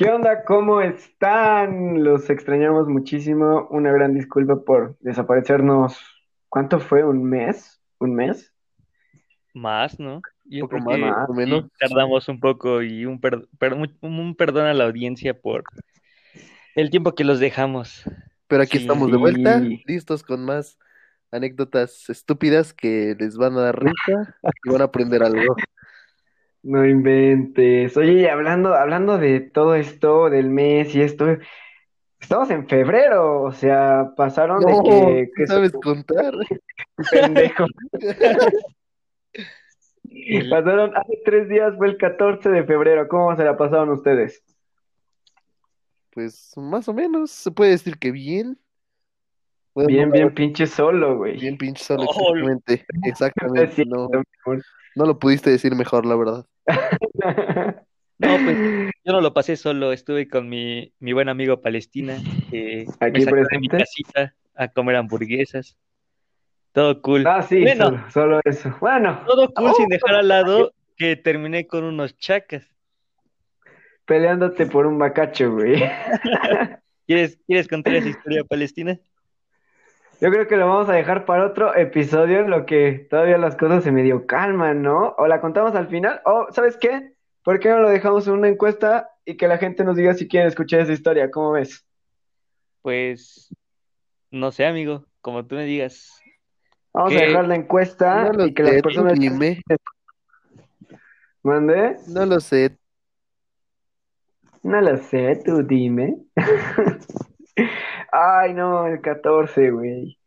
¿Qué onda? ¿Cómo están? Los extrañamos muchísimo. Una gran disculpa por desaparecernos. ¿Cuánto fue? ¿Un mes? ¿Un mes? Más, ¿no? Yo poco creo más, que menos. tardamos un poco y un, per- per- un un perdón a la audiencia por el tiempo que los dejamos. Pero aquí Sí, estamos de vuelta, listos con más anécdotas estúpidas que les van a dar risa y van a aprender algo. No inventes. Oye, y hablando, hablando de todo esto, del mes y esto, estamos en febrero, o sea, pasaron de No, que, ¿sí que sabes contar. pendejo. Pasaron, hace tres días fue el 14 de febrero. ¿Cómo se la pasaron ustedes? Pues más o menos, se puede decir que bien. Bueno, Bien, bien pinche solo, güey. bien pinche solo, exactamente, exactamente. No. no lo pudiste decir mejor, la verdad. No, pues yo no lo pasé solo, estuve con mi, mi buen amigo Palestina, que me Aquí sacó de mi casita a comer hamburguesas. Todo cool. Ah, sí, Bueno, solo, solo eso. Bueno, todo cool oh, sin dejar al lado que terminé con unos chacas. peleándote por un bacacho, güey. ¿Quieres, ¿quieres contar esa historia, Palestina? Yo creo que lo vamos a dejar para otro episodio en lo que todavía las cosas se medio calman, ¿no? O la contamos al final, o ¿sabes qué? ¿Por qué no lo dejamos en una encuesta y que la gente nos diga si quiere escuchar esa historia? ¿Cómo ves? Pues, no sé, amigo, como tú me digas. Vamos a dejar la encuesta No y que las sé, tú personas dime, mande. no lo sé. No lo sé, tú dime. Ay, no, el 14, güey.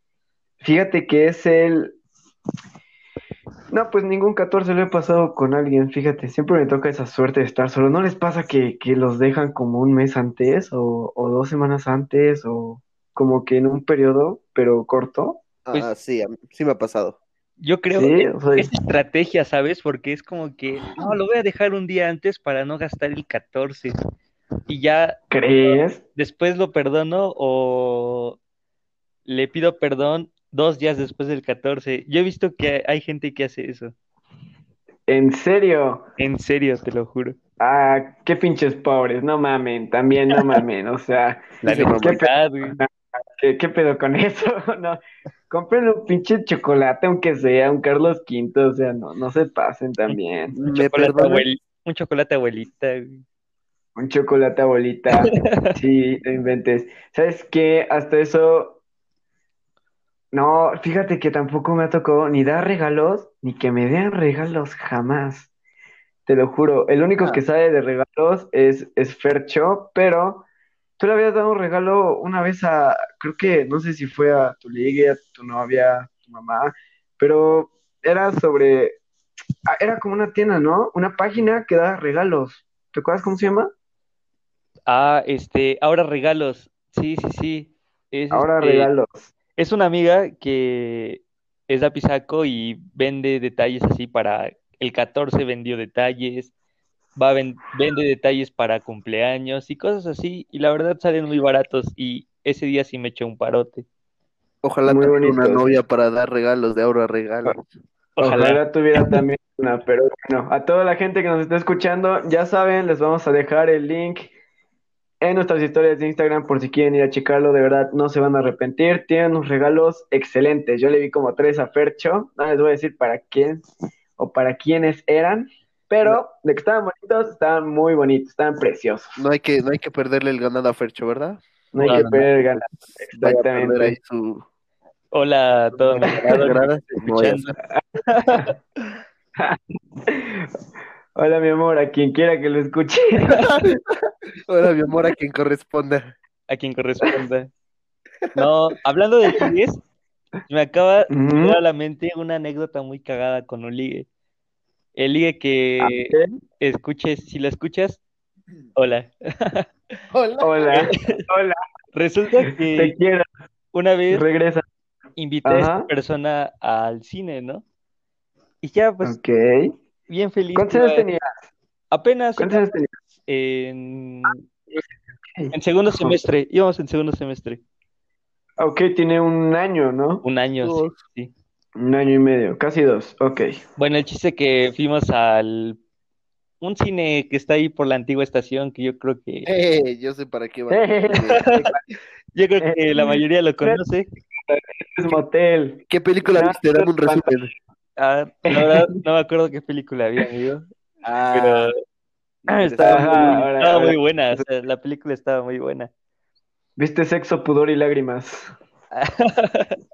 Fíjate que es el... No, pues ningún 14 lo he pasado con alguien, fíjate, siempre me toca esa suerte de estar solo. ¿No les pasa que, que los dejan como un mes antes o, o dos semanas antes o como que en un periodo, pero corto? Pues- Ah, sí, sí me ha pasado. Yo creo Sí, que sea, es estrategia, ¿sabes? Porque es como que, no, lo voy a dejar un día antes para no gastar el 14. Y ya ¿crees? después lo perdono o le pido perdón dos días después del 14. Yo he visto que hay gente que hace eso. ¿En serio? En serio, te lo juro. Ah, qué pinches pobres, no mamen, también no mamen, o sea, La necesidad, güey. ¿qué, qué pedo con eso? No, compren un pinche chocolate aunque sea un Carlos V, o sea, no, no se pasen también. Un ¿Me chocolate, abuel- un chocolate abuelita, güey. Un chocolate abuelita, sí, no inventes. ¿Sabes qué? Hasta eso, no, fíjate que tampoco me ha tocado ni dar regalos, ni que me den regalos jamás. Te lo juro, el único Ah. que sabe de regalos es, es Fercho, pero tú le habías dado un regalo una vez a, creo que, no sé si fue a tu ligue, a tu novia, a tu mamá, pero era sobre, ah, era como una tienda, ¿no? Una página que da regalos. ¿Te acuerdas cómo se llama? Ah, este, ahora regalos. Sí, sí, sí. Es, Ahora este, regalos. Es una amiga que es lapisaco y vende detalles así para el 14 vendió detalles, va a ven- vende detalles para cumpleaños y cosas así, y la verdad salen muy baratos y ese día sí me echó un parote. Ojalá Muy tuviera una novia para dar regalos, de ahora regalos. Ojalá. Ojalá tuviera también una, pero bueno, a toda la gente que nos está escuchando, ya saben, les vamos a dejar el link en nuestras historias de Instagram por si quieren ir a checarlo, de verdad no se van a arrepentir, tienen unos regalos excelentes, yo le vi como tres a Fercho, no les voy a decir para quién o para quiénes eran, pero de que estaban bonitos, estaban muy bonitos, estaban preciosos, No hay que, no hay que perderle el ganado a Fercho, ¿verdad? no hay No, que no, no. perder a perder exactamente. ahí su Hola a todo mi Hola mi amor, a quien quiera que lo escuche. Ahora, mi amor, a quien corresponda. a quien corresponda. No, hablando de ligues, me acaba de venir a la mente una anécdota muy cagada con un ligue. El ligue que escuches, si la escuchas, hola. Hola. Hola, hola, Resulta te que quiero, una vez regresa. invité a esta persona al cine, ¿no? Y ya, pues, Ok. Bien feliz. ¿Cuántos años tenías? Apenas ¿Cuántos años tenías? en, en segundo semestre, íbamos en segundo semestre, Ok, tiene un año, ¿no? un año, sí, sí. Un año y medio, casi dos. Ok. Bueno, el chiste que fuimos al un cine que está ahí por la antigua estación, que yo creo que, Eh, yo sé para qué va. yo creo que la mayoría lo conoce. Es motel. ¿Qué película Ah, viste? Dame un resumen. Ah, la verdad, no me acuerdo qué película había, amigo, Ah, pero ah, estaba, muy, ahora- estaba ahora- muy buena, o sea, la película estaba muy buena. ¿Viste sexo, pudor y lágrimas?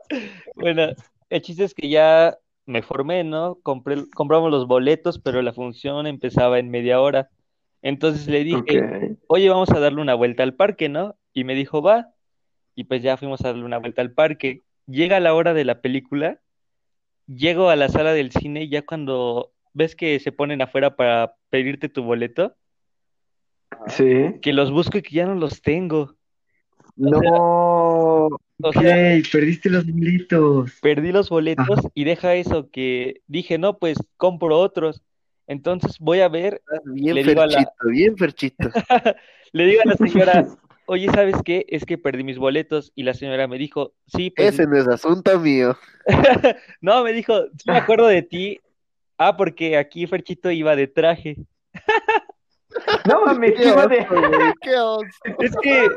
Bueno, el chiste es que ya me formé, ¿no? Compré, compramos los boletos, pero la función empezaba en media hora. Entonces le dije, oye, vamos a darle una vuelta al parque, ¿no? Y me dijo, va. Y pues ya fuimos a darle una vuelta al parque. Llega la hora de la película, llego a la sala del cine y ya cuando ves que se ponen afuera para pedirte tu boleto, Sí. que los busco y que ya no los tengo. No. O perdiste los boletos. perdí los boletos y deja eso que dije, no, pues compro otros. Entonces voy a ver, estás bien le digo a la- ferchito, bien ferchito. le digo a la señora, oye, ¿sabes qué? Es que perdí mis boletos. Y la señora me dijo, sí, pues Ese no es asunto mío. no, me dijo, sí me acuerdo de ti. Ah, porque aquí Ferchito iba de traje. No mames, Qué iba de. oso, güey, qué oso. Es que,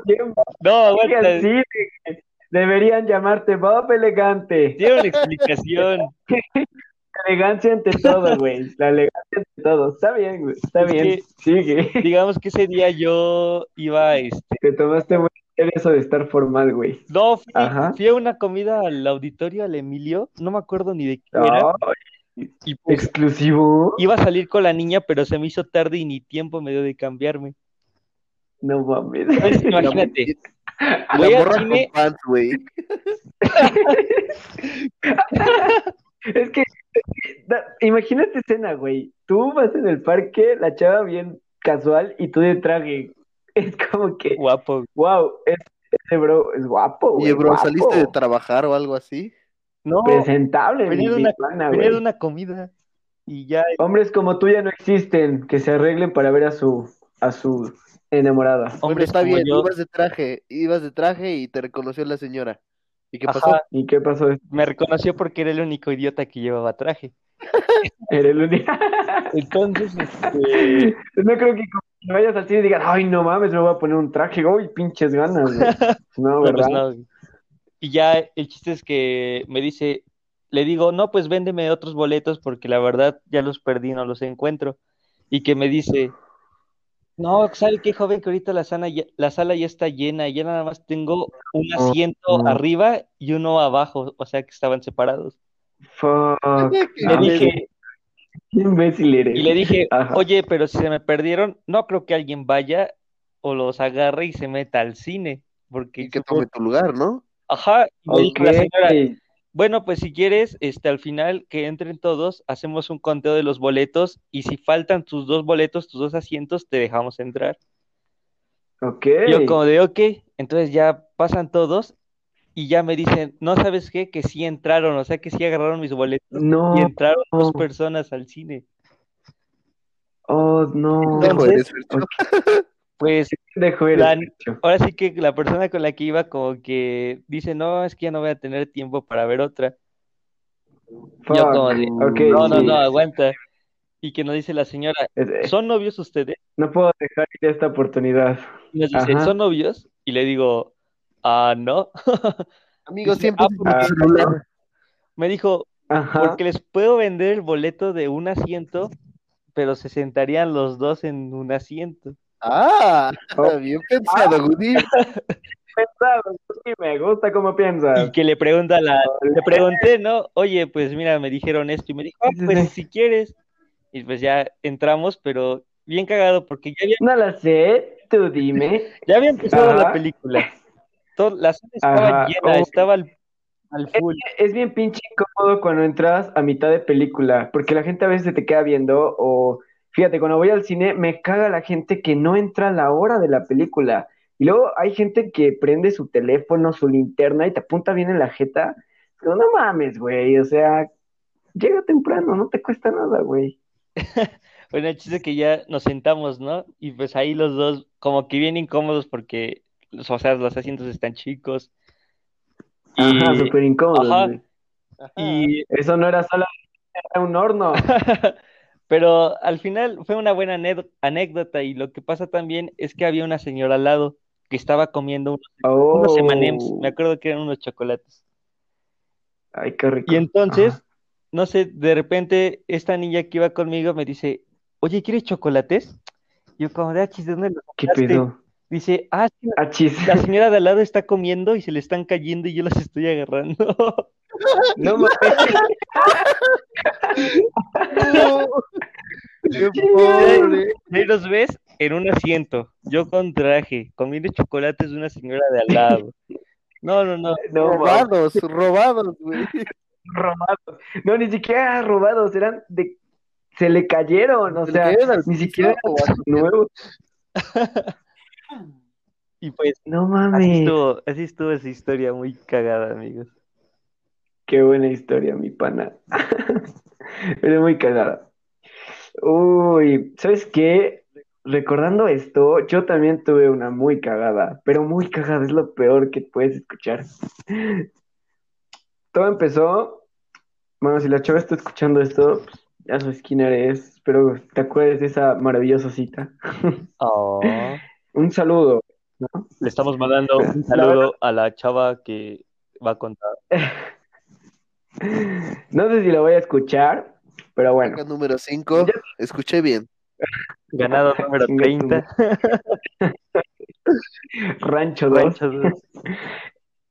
no, aguanta, Sí, deberían llamarte Bob Elegante. tiene una explicación. Elegancia ante todo, güey. La elegancia ante todo. Está bien, güey. Está Es bien. que- Sigue. Digamos que ese día yo iba, este, Te tomaste muy eso de estar formal, güey. no, fui, Ajá. fui a una comida al auditorio, al Emilio, no me acuerdo ni de qué era. Y pues exclusivo. iba a salir con la niña, pero se me hizo tarde y ni tiempo me dio de cambiarme. No mames. Entonces, imagínate, La voy al morra cine, con pants, güey. Es que, da- imagínate escena, güey. Tú vas en el parque, la chava bien casual y tú de traje. Es como que, guapo. wow, ese bro es guapo, güey. Oye, bro, guapo. ¿saliste de trabajar o algo así? No, Presentable, venía de una, pana, venía de una comida y ya Hombres como tú ya no existen, que se arreglen para ver a su, a su enamorada. Bueno, hombres está bien, yo ibas de traje, ibas de traje y te reconoció la señora. ¿Y qué pasó? Ajá, ¿Y qué pasó? me reconoció porque era el único idiota que llevaba traje. Era el único. Entonces, este, No creo que cuando vayas al cine y digas, ay, no mames, me voy a poner un traje. Uy, pinches ganas, güey. No, no, pues ¿verdad? no. Y ya el chiste es que me dice, le digo, no, pues véndeme otros boletos porque la verdad ya los perdí, no los encuentro. Y que me dice, no, ¿sabe qué, joven? Que ahorita la sala ya, la sala ya está llena, ya nada más tengo un asiento no. arriba y uno abajo, o sea que estaban separados. Fuck. Le dije, qué imbécil eres. y le dije, Ajá. oye, pero si se me perdieron, no creo que alguien vaya o los agarre y se meta al cine, porque Y que tome tu lugar, ¿no? Ajá, y me dijo la señora, bueno, pues si quieres, este, al final que entren todos, hacemos un conteo de los boletos y si faltan tus dos boletos, tus dos asientos, te dejamos entrar. Ok. Yo como de, ok, entonces ya pasan todos y ya me dicen, no sabes qué, que sí entraron, o sea que sí agarraron mis boletos No. y entraron dos personas al cine. Oh, no. Dejo Entonces. Pues la- ahora sí que la persona con la que iba como que dice, no, es que ya no voy a tener tiempo para ver otra. Yo Fuck. como de, Ok, no, no, sí. no, aguanta. Y que nos dice la señora, ¿son novios ustedes? No puedo dejar ir esta oportunidad. Y nos dice, Ajá. ¿son novios? Y le digo, ah, no. Amigo, Dice, siempre ah, es ah, tu celular. Me dijo, Ajá. porque les puedo vender el boleto de un asiento, pero se sentarían los dos en un asiento. Ah, Oh. bien pensado, Goody. Pensado, sí, me gusta cómo piensas. Y que le pregunta a la, le pregunté, ¿no? Oye, pues mira, me dijeron esto y me dijo, ah, pues sí. si quieres. Y pues ya entramos, pero bien cagado porque ya había, No la sé, tú dime. ya había empezado la película. Todo- la sala estaba Ajá. llena, Oh. estaba al, al full. Es bien pinche incómodo cuando entras a mitad de película, porque la gente a veces se te queda viendo o, fíjate, cuando voy al cine me caga la gente que no entra a la hora de la película. Y luego hay gente que prende su teléfono, su linterna y te apunta bien en la jeta. Pero no mames, güey, o sea, llega temprano, no te cuesta nada, güey. Bueno, el chiste es que ya nos sentamos, ¿no? Y pues ahí los dos, como que bien incómodos porque, o sea, los asientos están chicos. Ajá, Y, súper incómodo, ajá. güey. y Eso no era solo, era un horno. Pero al final fue una buena anécdo- anécdota y lo que pasa también es que había una señora al lado que estaba comiendo unos, unos M&Ms, Oh, me acuerdo que eran unos chocolates. ay, qué rico. Y entonces, Ajá. no sé, de repente esta niña que iba conmigo me dice, oye, ¿quieres chocolates? Yo como de, "Ah, chis, ¿de dónde los ¿Qué compraste?". pedo? Dice, ah, sí, Achis. la señora de al lado está comiendo y se le están cayendo y yo las estoy agarrando. No mames. No. Qué pobre. Ahí los ves en un asiento, yo con traje, comiendo chocolates de una señora de al lado. No, no, no. Robados, robados, güey. robados. No, ni siquiera robados, eran de. Se le cayeron, o Se sea, ni siquiera nuevos. Y pues No así mames. estuvo, así estuvo esa historia muy cagada, amigos. Qué buena historia, mi pana. Eres muy cagada. Uy, ¿sabes qué? Recordando esto, yo también tuve una muy cagada, pero muy cagada, es lo peor que puedes escuchar. Todo empezó, bueno, si la chava está escuchando esto, pues, ya sabes quién eres, espero te acuerdes de esa maravillosa cita. Oh, Un saludo, ¿no? le estamos mandando un saludo a la chava que va a contar. No sé si lo voy a escuchar, pero bueno. Número 5. Ya- Escuché bien. Ganado número Chinga tu 30. Rancho 2. Rancho dos.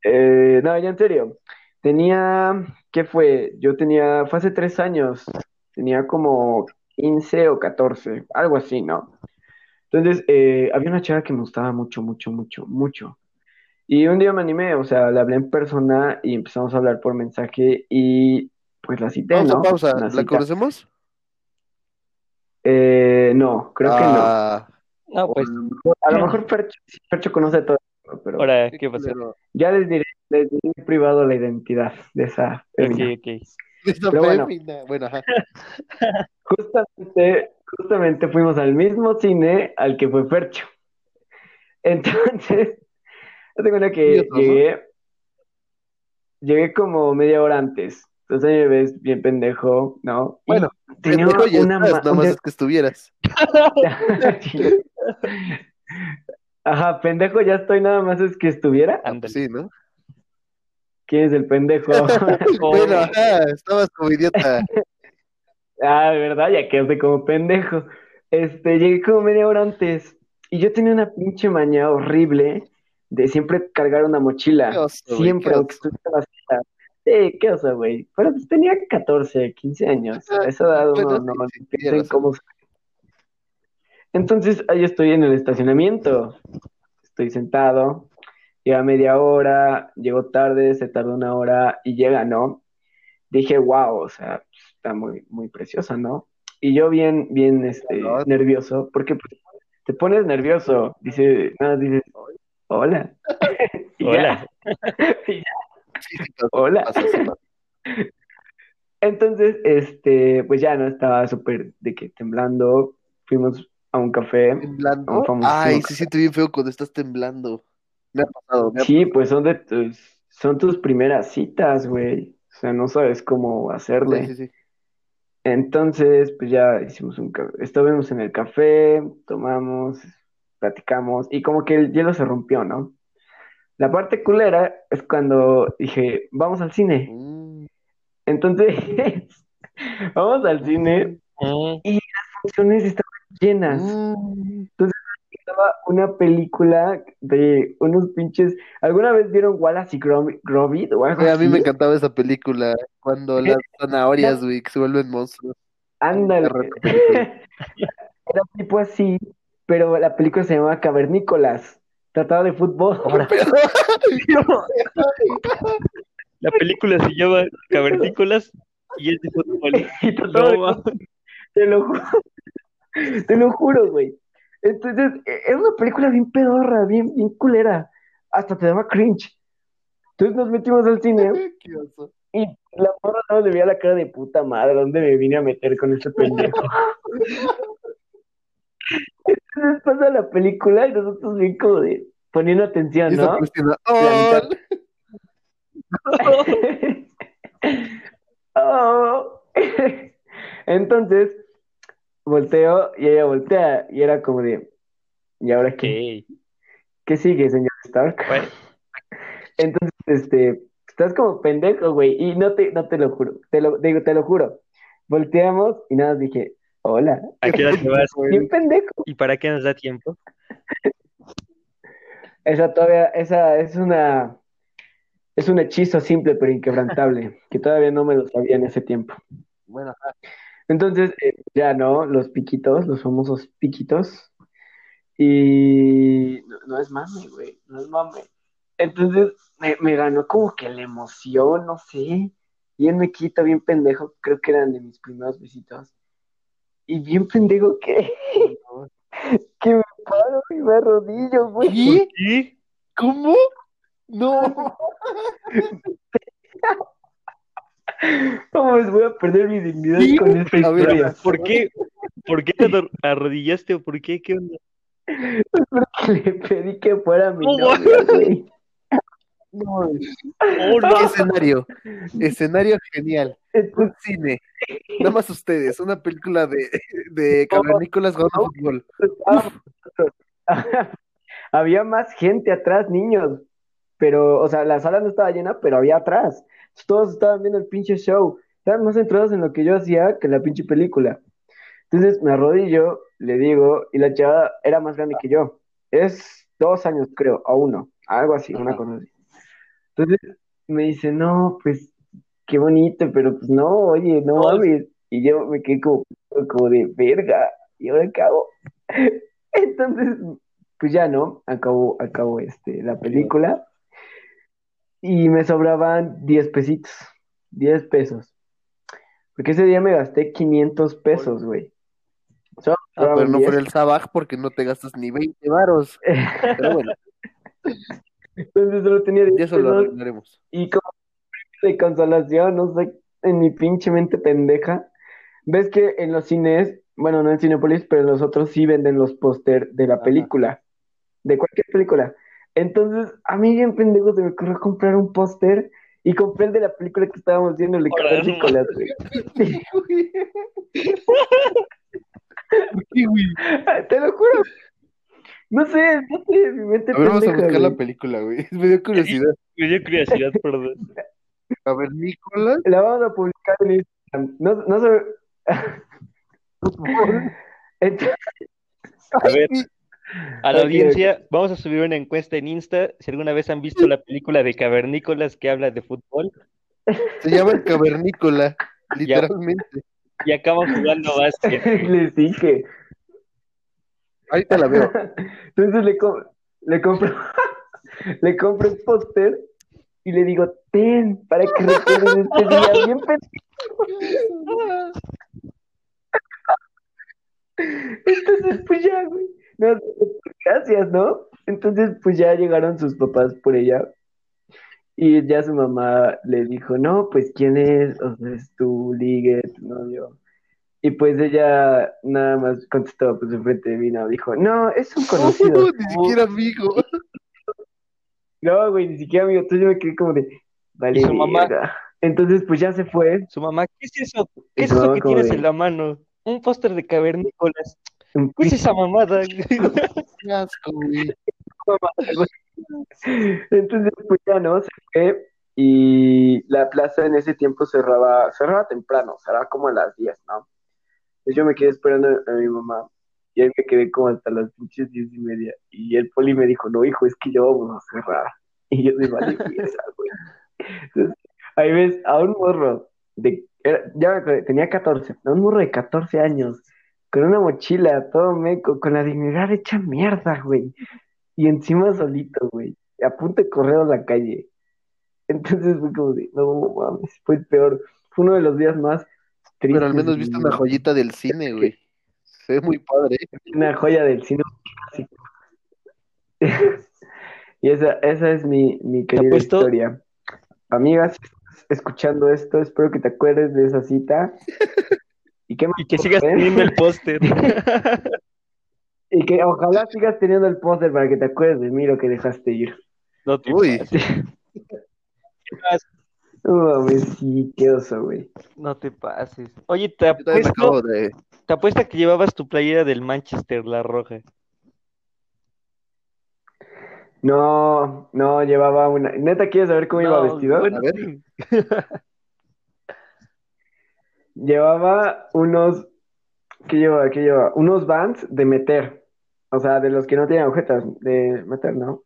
Eh, no, ya en serio. Tenía, ¿qué fue? Yo tenía, fue hace tres años. Tenía como 15 o 14, algo así, ¿no? Entonces, eh, había una chava que me gustaba mucho, mucho, mucho, mucho. Y un día me animé, o sea, le hablé en persona y empezamos a hablar por mensaje y pues la cité, Pausa, ¿no? pausa. ¿La conocemos? Eh, no, creo que no. Ah, No, pues, A lo mejor Fercho, sí, Fercho conoce todo, pero ahora, qué ya les diré, les diré en privado la identidad de esa Ok, femina. ok. Esta Pero bueno. Bueno, ajá. Justamente, justamente fuimos al mismo cine al que fue Fercho. Entonces, yo tengo una que llegué, llegué como media hora antes. Entonces ahí me ves bien pendejo, ¿no? Y Bueno, tenía Pendejo ya una estás, nada más es que estuvieras. Ajá, pendejo ya estoy, nada más es que estuviera. Ándale. Sí, ¿no? ¿Quién es el pendejo? Bueno, ajá, estabas como idiota. Ah, ¿verdad? Ya quedé como pendejo. Este, llegué como media hora antes y yo tenía una pinche maña horrible de siempre cargar una Qué mochila. oso, güey, Siempre, qué aunque estuviera vacía. Sí, qué oso, güey. Pero pues tenía 14, 15 años. A esa edad uno Bueno, no sí, sí, cómo... Entonces, ahí estoy en el estacionamiento. Estoy sentado. Llega media hora, llegó tarde, se tardó una hora y llega, ¿no? Dije, wow, o sea, pues, está muy, muy preciosa, ¿no? Y yo bien, bien, este, nervioso, porque pues, te pones nervioso, dice, nada, dices, hola. Hola. hola. Entonces, este, pues ya no estaba súper de que temblando, fuimos a un café. Temblando. Un Ay, café. se siente bien feo cuando estás temblando. Me ha pasado, me ha Sí, pues son de tus, son tus primeras citas, güey. O sea, no sabes cómo hacerle. Sí, sí, sí. Entonces, pues ya hicimos un café. Estábamos en el café, tomamos, platicamos, y como que el hielo se rompió, ¿no? La parte culera es cuando dije, vamos al cine. Mm, Entonces, vamos al cine, Mm, funciones estaban llenas. mm. Estaba una película de unos pinches. ¿Alguna vez vieron Wallace y Gromit, Gromit o algo Güey, a mí me encantaba esa película. Cuando las zanahorias, güey, que se vuelven monstruos. Ándale. Era tipo así, pero la película se llamaba Cavernícolas. Trataba de fútbol. Ahora, la película se llama Cavernícolas y es de fútbol. Y de te lo juro. Te lo juro, güey. Entonces, es una película bien pedorra, bien, bien culera. Hasta te daba cringe. Entonces nos metimos al cine y la morra no le veía la cara de puta madre, ¿dónde me vine a meter con este pendejo? Entonces pasa la película y nosotros bien como de poniendo atención, ¿no? ¡Oh! mitad. Oh. Entonces, volteo y ella voltea y era como de, ¿y ahora qué? ¿Qué sigue, señor Stark? Bueno, Entonces, este, estás como pendejo, güey, y no te, no te lo juro, te lo digo, te lo juro. Volteamos y nada, más dije, hola. ¿a qué hora te vas? Bien pendejo. ¿Y para qué nos da tiempo? Esa todavía, esa es una, es un hechizo simple pero inquebrantable, que todavía no me lo sabía en ese tiempo. Bueno. Entonces, eh, ya no, los piquitos, los famosos piquitos. Y no, no es mame, güey, no es mame. Entonces me, me ganó como que la emoción, no sé. Bien me quita, bien pendejo, creo que eran de mis primeros visitos. Y bien pendejo que, que me paro y me arrodillo, güey. ¿Qué? ¿Qué? ¿Cómo? No. ¿Cómo les voy a perder mi dignidad Sí, con esta ver, historia? ¿Por qué? ¿Por qué te arro- arrodillaste o por qué? ¿Qué onda? Porque le pedí que fuera mi No, novia, güey. No. Oh, ¿Qué no. escenario? Escenario genial. Un cine. Nada más ustedes. Una película de, de cavernícolas jugando fútbol. Ah, había más gente atrás, niños. Pero, o sea, la sala no estaba llena, pero había atrás. Todos estaban viendo el pinche show. Estaban más centrados en lo que yo hacía que en la pinche película. Entonces me arrodillo, le digo, y la chava era más grande que yo. Es dos años, creo, o uno, algo así, una cosa así. Entonces me dice, no, pues qué bonito, pero pues no, oye, no mames. Y yo me quedé como, como de verga, ¿y ahora hago? Entonces, pues ya no, acabó, acabó este, la película y me sobraban 10 pesitos, 10 pesos. Porque ese día me gasté 500 pesos, güey. Ah, pero sobraban no 10. fue el Sabaj porque no te gastas ni 20 varos. Pero bueno, Entonces solo tenía 10 ya eso lo arreglaremos. y como de consolación, no sé, en mi pinche mente pendeja, ves que en los cines, bueno, no en Cinépolis, pero en los otros sí venden los póster de la Ajá. película, de cualquier película. Entonces, a mí bien pendejo se me ocurrió comprar un póster y compré el de la película que estábamos viendo, el de Órale, Cavernícolas, güey. ¿Por qué, güey? Te lo juro. No sé, no sé, mi mente A ver, vamos a buscar la güey. película, güey. Me dio curiosidad. Me dio curiosidad, perdón. Cavernícolas. La vamos a publicar en Instagram. No, no sé. Entonces, A ver, a la Ok, audiencia, vamos a subir una encuesta en Insta. Si alguna vez han visto la película de Cavernícolas que habla de fútbol Se llama el Cavernícola, literalmente. y acaban jugando básquet. les dije. Ahorita la veo. Entonces le, com- le compro le compro el póster y le digo, ten, para que recuerden este día bien pendejo. Entonces, pues ya, güey. No, gracias, ¿no? Entonces, pues ya llegaron sus papás por ella. Y ya su mamá le dijo, no, pues quién es, o sea, es tu ligue, tu novio. Y pues ella nada más contestó pues enfrente de mí, no, dijo, no, es un conocido. Ni siquiera amigo. No, güey, ni siquiera amigo, entonces yo me quedé como de, vale, ¿Y su mamá? Entonces, pues ya se fue. Su mamá, ¿qué es eso? ¿Qué es eso que tienes de- en la mano? Un póster de Cavernícolas. ¿Qué es esa mamada? Qué asco, güey. Entonces, pues ya no, se fue y la plaza en ese tiempo cerraba, cerraba temprano, cerraba como a las 10, ¿no? Yo me quedé esperando a mi mamá y ahí me quedé como hasta las pinches diez y media y el poli me dijo, no, hijo, es que ya vamos a cerrar. Y yo de vale, pieza, güey. Ahí ves a un morro de, ya tenía 14, a un morro de 14 años, con una mochila, todo meco, con la dignidad hecha mierda, güey. Y encima solito, güey. A punto de correr a la calle. Entonces fue como de, no mames, fue peor. Fue uno de los días más Pero al menos viste una joyita del cine, güey. Se ve muy padre. Una joya del cine clásico. Y esa, esa es mi, mi querida historia. Amigas, si estás escuchando esto, espero que te acuerdes de esa cita. Y que, me Y que sigas teniendo el póster. y que ojalá sigas teniendo el póster para que te acuerdes de mí lo que dejaste ir. No te Uy. No mames, sí, qué oso, güey. No te pases. Oye, te apuesto, de. te apuesto que llevabas tu playera del Manchester, la roja. No, no, llevaba una. ¿Neta quieres saber cómo iba vestido? bueno, A ver. sí. Llevaba unos. ¿Qué llevaba? ¿Qué llevaba? Unos Vans de meter. O sea, de los que no tienen agujetas, de meter, ¿no?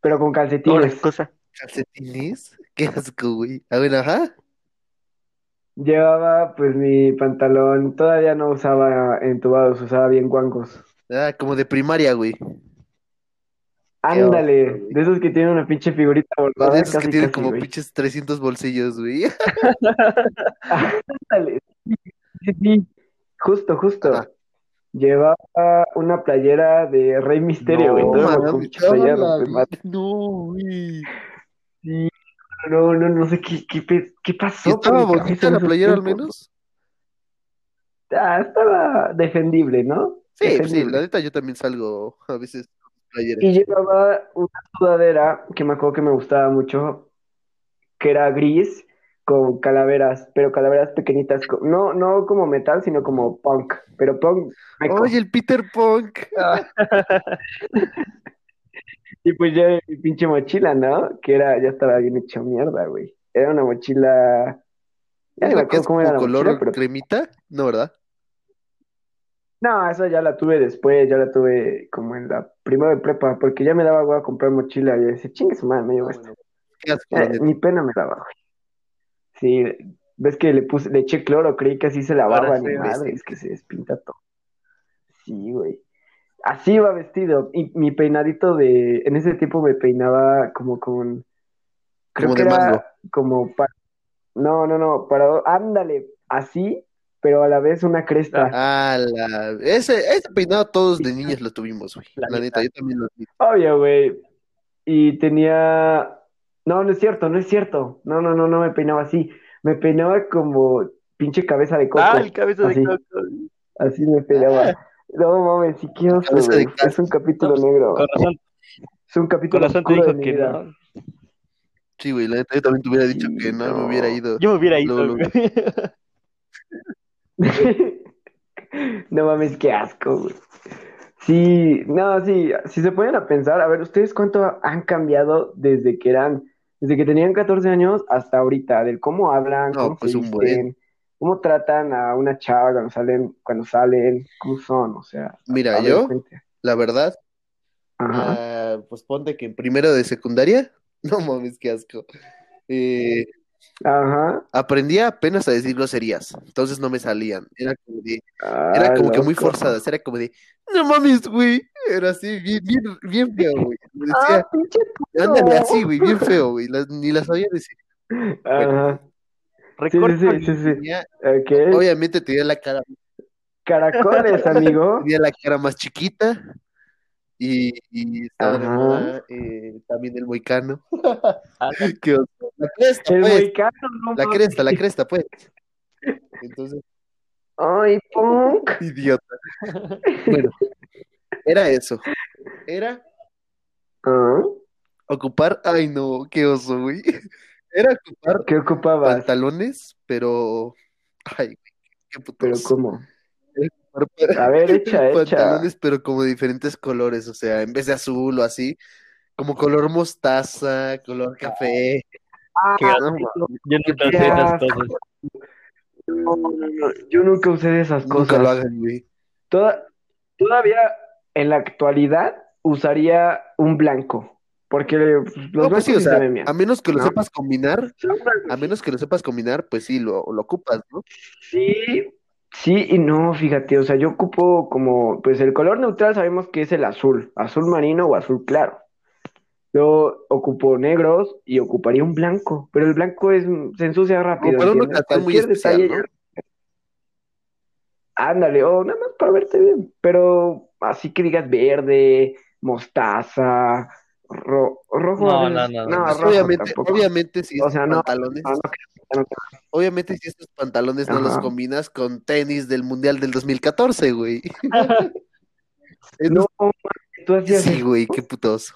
Pero con calcetines. cosa. ¿Calcetines? Qué asco, güey. A ver, ajá. Llevaba, pues, mi pantalón. Todavía no usaba entubados, usaba bien guangos. Ah, como de primaria, güey. Ándale, oso, de esos que tienen una pinche figurita bordada, de esos que tienen casi, como güey. pinches 300 bolsillos, güey. Ándale, sí, sí. Justo, justo. Ajá. Llevaba una playera de Rey Misterio, güey. No, me playera, güey. No, güey. Sí, no, no, no sé qué, qué, qué ¿Y pasó estaba bonita la playera al menos? Ah, estaba defendible, ¿no? Sí, pues sí, Defendible. la neta yo también salgo a veces con playeras. Y llevaba una sudadera que me acuerdo que me gustaba mucho, que era gris con calaveras, pero calaveras pequeñitas, no, no como metal, sino como punk, pero punk meco. Oye, el Peter Punk. Y pues ya mi pinche mochila, ¿no? Que era, ya estaba bien hecho mierda, güey. Era una mochila, ya ¿Es ni me acuerdo cómo era la color mochila, pero cremita? No, ¿verdad? no, esa ya la tuve después, ya la tuve como en la primera de prepa, porque ya me daba huevo a comprar mochila y yo decía, chingue su madre, me llevo Ah, asco, la Eh, pena me daba, güey. Sí, ves que le puse, le eché cloro, creí que así se lavaba, ni madre, es que se despinta todo. Sí, güey. Así iba vestido. Y mi peinadito de, en ese tiempo me peinaba como con, creo Como que de era mango. como para, no, no, no, para, ándale, así, pero a la vez una cresta. Ah, la... Ese, ese peinado todos de niños lo tuvimos, güey. La La neta, yo también lo tuve. Obvio, güey. Y tenía, no, no es cierto, no es cierto. No, no, no, no me peinaba así. Me peinaba como pinche cabeza de coco. Ah, el cabeza de Así. coco. Así me peinaba. No mames, de güey. Es un capítulo No, negro. Con razón, Es un con capítulo razón te dijo que vida. no. Sí, güey, la neta, yo también te hubiera dicho Sí, que no, me hubiera ido. Yo me hubiera ido, Luego, luego. güey. No mames, qué asco, güey. Sí, no, sí, si se ponen a pensar, a ver, ¿ustedes cuánto han cambiado desde que eran, desde que tenían 14 años hasta ahorita? Del cómo hablan, No, cómo pues se un buen. Cómo tratan a una chava cuando salen, cuando salen, cómo son, o sea, Mira, yo, la verdad, Ajá. ah, pues ponte que en primero de secundaria, no mames, qué asco. Eh, Ajá. aprendía apenas a decir groserías, entonces no me salían. Era como de, Ah, era como que muy forzadas, era como de, no mames, güey. Era así, bien, bien, bien feo, güey. Me decía, Ah, ándale así, güey, bien feo, güey. las- ni las sabía decir. Ajá. Sí, sí, Recorta. sí, sí, sí. Tenía- Ok. obviamente tenía la cara, Caracoles, amigo. tenía la cara más chiquita y, y estaba de Ajá. moda eh, también el moicano. Qué. La cresta, El pues. moicano, no La cresta, la cresta, pues. Entonces, Ay, punk. idiota. Bueno, era eso. Era Ah, ocupar, ay no, qué oso, güey. Era ocupar ¿Qué ocupabas? pantalones, pero, ay, güey, qué puto Pero. ¿cómo? Ocupar A ver, echa, echa. Pantalones, pero como de diferentes colores, o sea, en vez de azul o así, como color mostaza, color café. qué Ah, No, asco. mames, Yo nunca qué sé esas cosas. no, no, no, Yo nunca usé de esas nunca lo cosas. hagan, güey. Toda- todavía en la actualidad usaría un blanco. Porque los No, pues sí, o sea, bien. a menos que lo ¿no? sepas combinar, a menos que lo sepas combinar, pues sí, lo, lo ocupas, ¿no? Sí, sí y no, fíjate, o sea, yo ocupo como, pues el color neutral sabemos que es el azul, azul marino o azul claro. Yo ocupo negros y ocuparía un blanco, pero el blanco es, se ensucia rápido, ¿entiendes? ocasión muy especial, ¿no? Ándale, o nada más para verte bien, pero así que digas verde, mostaza, ro- rojo, No, no, no, no, no. Rojo obviamente, tampoco. obviamente si O estos sea, no, pantalones, no, no creo, no creo. obviamente si estos pantalones no los combinas con tenis del Mundial del 2014, güey. No, tú hacías sí, güey, qué putoso.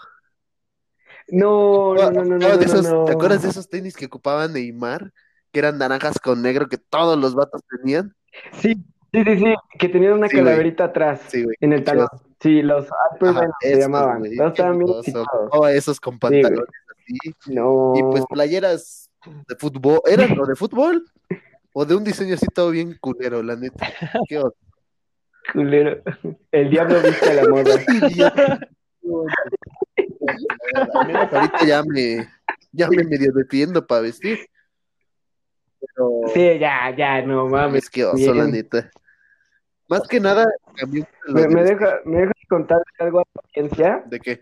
No, no, no, no, no, ¿Te acuerdas de no, esos- no. ¿Te acuerdas de esos tenis que ocupaba Neymar? Que eran naranjas con negro que todos los vatos tenían. Sí, sí, sí, sí, que tenían una Sí, güey. calaverita atrás Sí, güey. en el talón. Sí, los Hyperman Ajá, se llamaban. güey, hermoso. excitados. Ocupaba esos con pantalones así. No. Y pues playeras de fútbol. ¿Eran o de fútbol? O de un diseño así todo bien culero, la neta. Qué oso. culero. El diablo viste a la menos ahorita ya me, ya me medio defiendo para vestir. Pero Sí, ya, ya, no mames. es que oso, la neta. Más que nada, Me, deja, me dejas contar algo a la audiencia ¿De qué?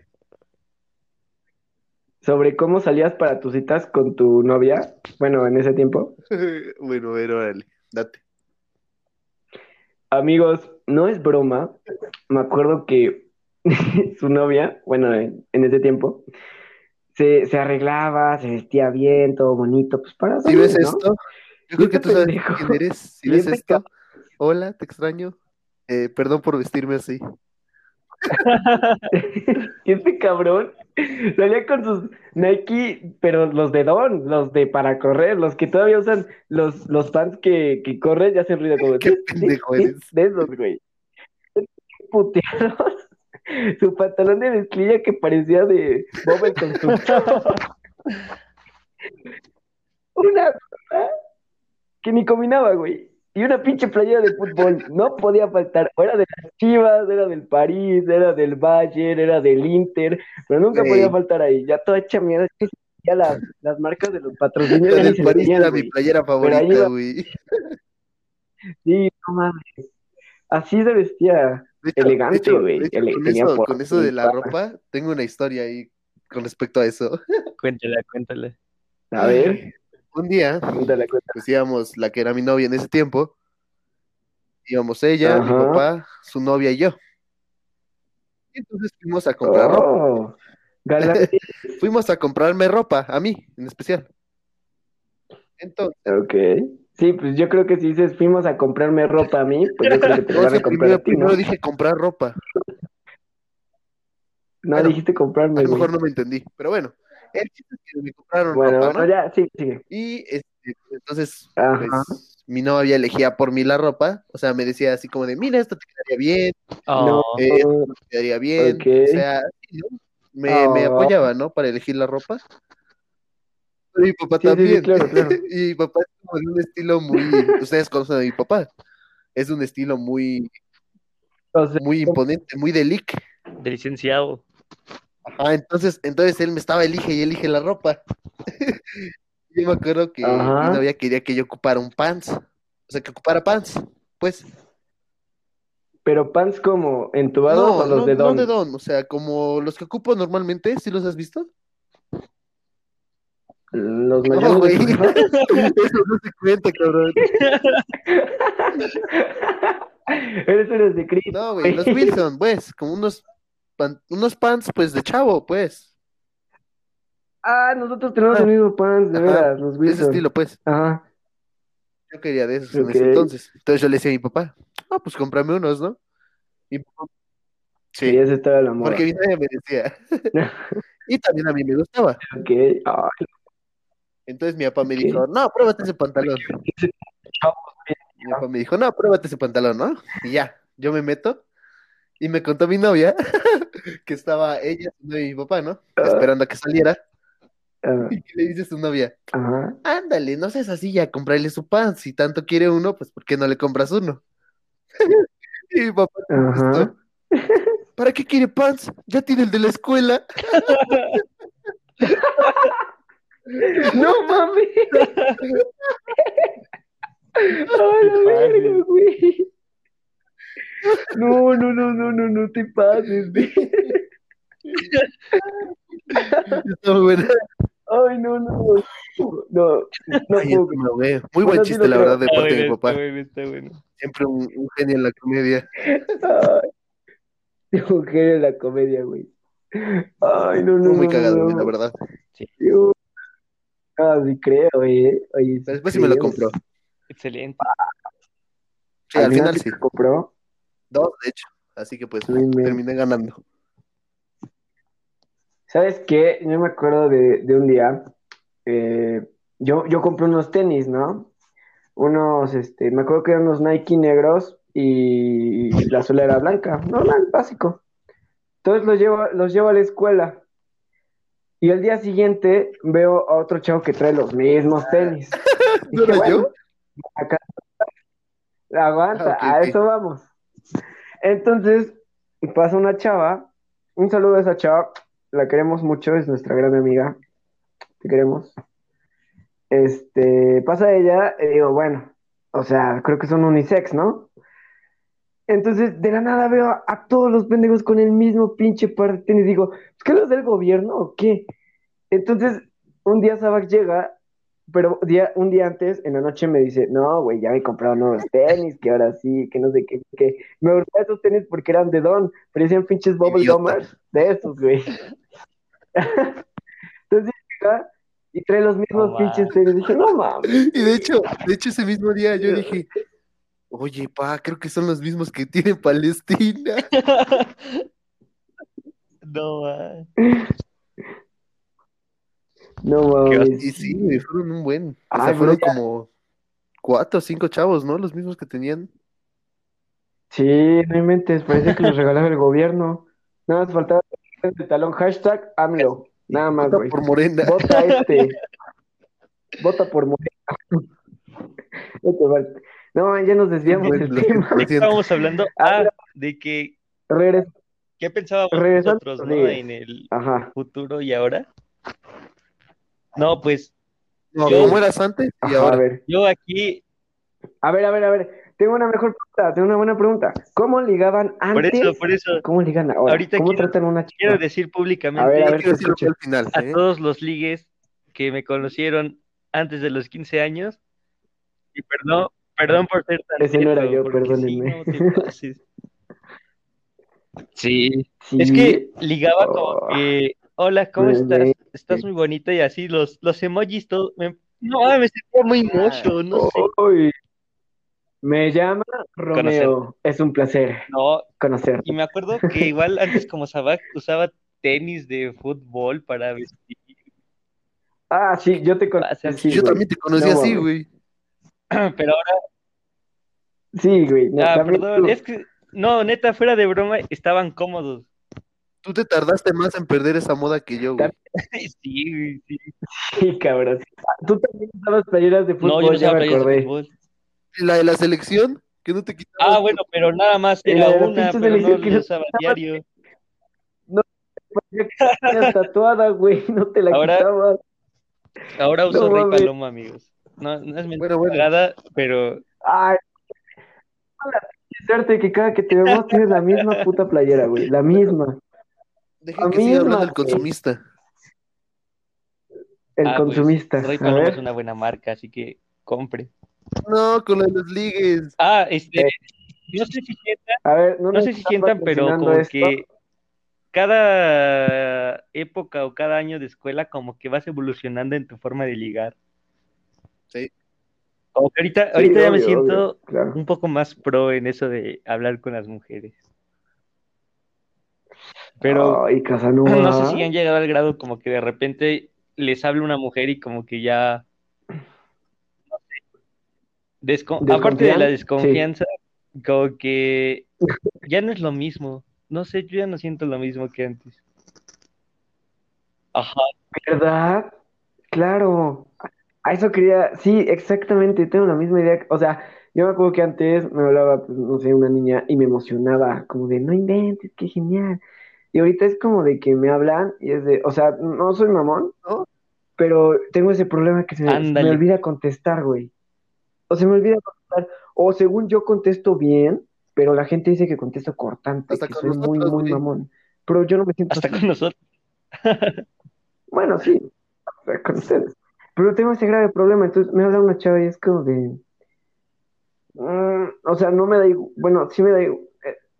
sobre cómo salías para tus citas con tu novia. Bueno, en ese tiempo. bueno, ver, órale, date. Amigos, no es broma. Me acuerdo que su novia, bueno, en, en ese tiempo, se, se arreglaba, se vestía bien, todo bonito, pues para Si ves salir, ¿no? esto, yo creo que tú sabes pendejo, quién eres. Si ves esto, hola, te extraño. Eh, perdón por vestirme así. Este cabrón salía con sus Nike, pero los de Don, los de para correr, los que todavía usan los, los pants que, que corren y hacen ruido como Qué pendejo eres. de esos, güey. Puteados. Su pantalón de mezclilla que parecía de Bob el constructor. Una cosa que ni combinaba, güey. Y una pinche playera de fútbol. No podía faltar. O era de las Chivas, era del París, era del Bayern, era del Inter. Pero nunca podía faltar ahí. Ya toda hecha mierda. Es que ya las, las marcas de los patrocinios del París era mi playera favorita, iba. güey. Sí, no mames. Así se vestía. De hecho, Elegante, güey. Ele- con, tenía eso, por- con eso de la ropa, tengo una historia ahí con respecto a eso. Cuéntala, cuéntala. A ver, Un día, pues íbamos, la que era mi novia en ese tiempo, íbamos ella, mi papá, su novia y yo. Y entonces fuimos a comprar ropa. Oh, galán. Fuimos a comprarme ropa, a mí en especial. Entonces, Ok. Sí, pues yo creo que si dices fuimos a comprarme ropa a mí, pues yo creo que te van a comprar primero, a ti, ¿no? primero dije comprar ropa. No bueno, dijiste comprarme, A lo güey. mejor no me entendí, pero bueno, el chiste es que me compraron Bueno, ropa, ya, sí, sigue. Y este, entonces, Ajá. pues, mi novia elegía por mí la ropa, o sea, me decía así como de, mira, esto te quedaría bien, Oh, eh, esto te quedaría bien, o sea, sí, ¿no? me, me Oh. apoyaba, ¿no? Para elegir la ropa. Pero mi papá Sí, sí, sí, también. claro, claro. Y mi papá es como de un estilo muy, ustedes conocen a mi papá, es un estilo muy, O sea, muy imponente, muy de lic. de licenciado. Ajá, entonces, entonces él me estaba elige y elige la ropa. Yo me acuerdo que Ajá. mi novia quería que yo ocupara un pants, o sea, que ocupara pants, pues. pero pants como entubados No, o los no, de no Don. de don, o sea, como los que ocupo normalmente, ¿sí los has visto? Los No, mayones güey. Eso no se cuenta, cabrón. Eres eres de Cristo. No, güey, los Wilson, pues, como unos, pan- unos pants, pues, de chavo, pues. Ah, nosotros tenemos Ah. el mismo pants, de veras, los De ese Wilson. estilo, pues. Ajá. Yo quería de esos en ese entonces. Entonces yo le decía a mi papá, ah, pues cómprame unos, ¿no? Y papá, sí, Querías estar a la moda. porque mi novia me decía. y también a mí me gustaba. Ok. Ay, Entonces mi papá me dijo, no, pruébate ese pantalón. Mi papá me dijo, no, pruébate ese pantalón, ¿no? Y ya, yo me meto y me contó mi novia que estaba ella, y mi papá, ¿no? Ah. Esperando a que saliera. ah, Y que le dice a su novia, Ajá. ándale, no seas así ya, comprarle su pan. Si tanto quiere uno, pues ¿por qué no le compras uno? y mi papá contestó, ¿para qué quiere pants? Ya tiene el de la escuela. No mames. Ay, la verga, güey. No, no, no, no, no, no te pases, güey. Está muy buena. Ay, no, no. No, no Ay, puedo. es una wea. Muy Bueno, buen sí chiste, la verdad, de parte de mi papá. está bueno, está bueno. Siempre un, un genio en la comedia. Ay, mujer en la comedia, güey. Ay, no, no, Fue muy no, cagado, no, güey, la no. verdad. Yo- Ah, sí creo, eh. Oye, después sí me lo compró. Excelente. Sí, al final sí. te compró. Dos, de hecho. Así que pues Muy bien. terminé ganando. ¿Sabes qué? Yo me acuerdo de, de un día, eh, yo, yo compré unos tenis, ¿no? Unos, este, me acuerdo que eran unos Nike negros y la suela era blanca, normal, básico. Entonces los llevo, los llevo a la escuela. Y al día siguiente veo a otro chavo que trae los mismos tenis. ¿No Dije, era yo? acá aguanta, Ah, a eso vamos. Entonces pasa una chava, un saludo a esa chava, la queremos mucho, es nuestra gran amiga, te queremos. Este, pasa ella y digo, bueno, o sea, creo que son unisex, ¿no? Entonces, de la nada veo a, todos los pendejos con el mismo pinche par de tenis. Digo, ¿es que los del gobierno o qué? Entonces, un día Sabac llega, pero día, un día antes, en la noche me dice, no, güey, ya me he comprado nuevos tenis, que ahora sí, que no sé qué, que me gustan esos tenis porque eran de Don, parecían pinches bubble gummers de esos, güey. Entonces llega y trae los mismos No pinches tenis. Dije, no mames. Y de hecho, de hecho ese mismo día yo dije, oye, pa, creo que son los mismos que tiene Palestina. No, man. No mames. Y sí, güey, fueron un buen. O Ay, sea, pero fueron ya- como cuatro o cinco chavos, ¿no? Los mismos que tenían. Sí, no inventes, parece que los regalaba el gobierno. Nada más faltaba el talón hashtag AMLO. Nada más, Vota güey. por Morena. Vota este. Vota por Morena. No te falta. No, ya nos desviamos del tema. siento, lo ¿De qué siento. estábamos hablando? Ah, de que, Regres- ¿qué pensábamos Regresando nosotros, no? En el Ajá, futuro y ahora. No, pues No, Yo- ¿cómo eras antes? Y ajá, a ahora. ver. yo aquí, A ver, a ver, a ver. Tengo una mejor pregunta, tengo una buena pregunta. ¿Cómo ligaban por antes? eso, por eso, ¿Cómo ligan ahora? Ahorita ¿Cómo quiero- tratan a una quiero chica? decir A ver, públicamente a ver, quiero escucho. al final, a ¿eh? todos los ligues que me conocieron antes de los 15 años. Y perdón, perdón por ser tan Ese no era yo, perdónenme. sí, no te pases. Sí, Sí. es que ligaba como que, hola, ¿cómo Muy estás? bien. Estás muy bonita y así los, los emojis todo, me, no, me sentía muy mocho, no sé. Me llama Romeo. Es un placer no, conocerte. y me acuerdo que igual antes como Sabac usaba tenis de fútbol para vestir, Ah, sí, yo te conocí. Pasa. Sí, Yo también te conocí No, así, güey. pero ahora Sí, güey. no, Ah, perdón, tú. es que, no, neta, fuera de broma, estaban cómodos. Tú te tardaste más en perder esa moda que yo, güey. Sí, güey, sí. Sí, cabrón. Tú también usabas playeras de No, fútbol, yo no ya usaba me de acordé. fútbol. La de la selección, que no te quitabas. Ah, bueno, pero nada más era la una, pinche pero no selección que la no usaba usaba. diario. Ya que tenías tatuada, güey, no te la Ahora- quitabas. Ahora uso No Rey. Paloma, amigos. No, no es mentira Bueno, bueno. pero Ay, suerte que cada que te vemos tienes la misma puta playera, güey. La misma. Dejen que siga hablando el consumista. El ah, pues, consumista. Rey A Paloma es una buena marca, así que compre. No, con los ligues. Ah, este, Eh. no sé si sientan, A ver, no, sé si sientan, pero como esto. que cada época o cada año de escuela como que vas evolucionando en tu forma de ligar. Sí. Como que ahorita, Sí, ahorita ya me siento obvio, claro. un poco más pro en eso de hablar con las mujeres. Pero Ay, Casanova. no sé si han llegado al grado como que de repente les habla una mujer y como que ya no sé, descon- aparte de la desconfianza, como que ya no es lo mismo. No sé, yo ya no siento lo mismo que antes. Ajá, ¿Verdad? Claro. A eso quería, sí, exactamente, tengo la misma idea. O sea, yo me acuerdo que antes me hablaba, pues, no sé, una niña y me emocionaba, como de, no inventes, qué genial. Y ahorita es como de que me hablan y es de, o sea, no soy mamón, ¿No? pero tengo ese problema que se me, olvida contestar, güey. O se me olvida contestar, o según yo contesto bien, pero la gente dice que contesto cortante, Hasta que con soy muy, nosotros, muy güey. mamón. Pero yo no me siento hasta así. con nosotros. Bueno, sí, o sea, con ustedes. Pero tengo ese grave problema, entonces me habla una chava y es como de... mm, o sea, no me da igual, bueno, sí me da igual,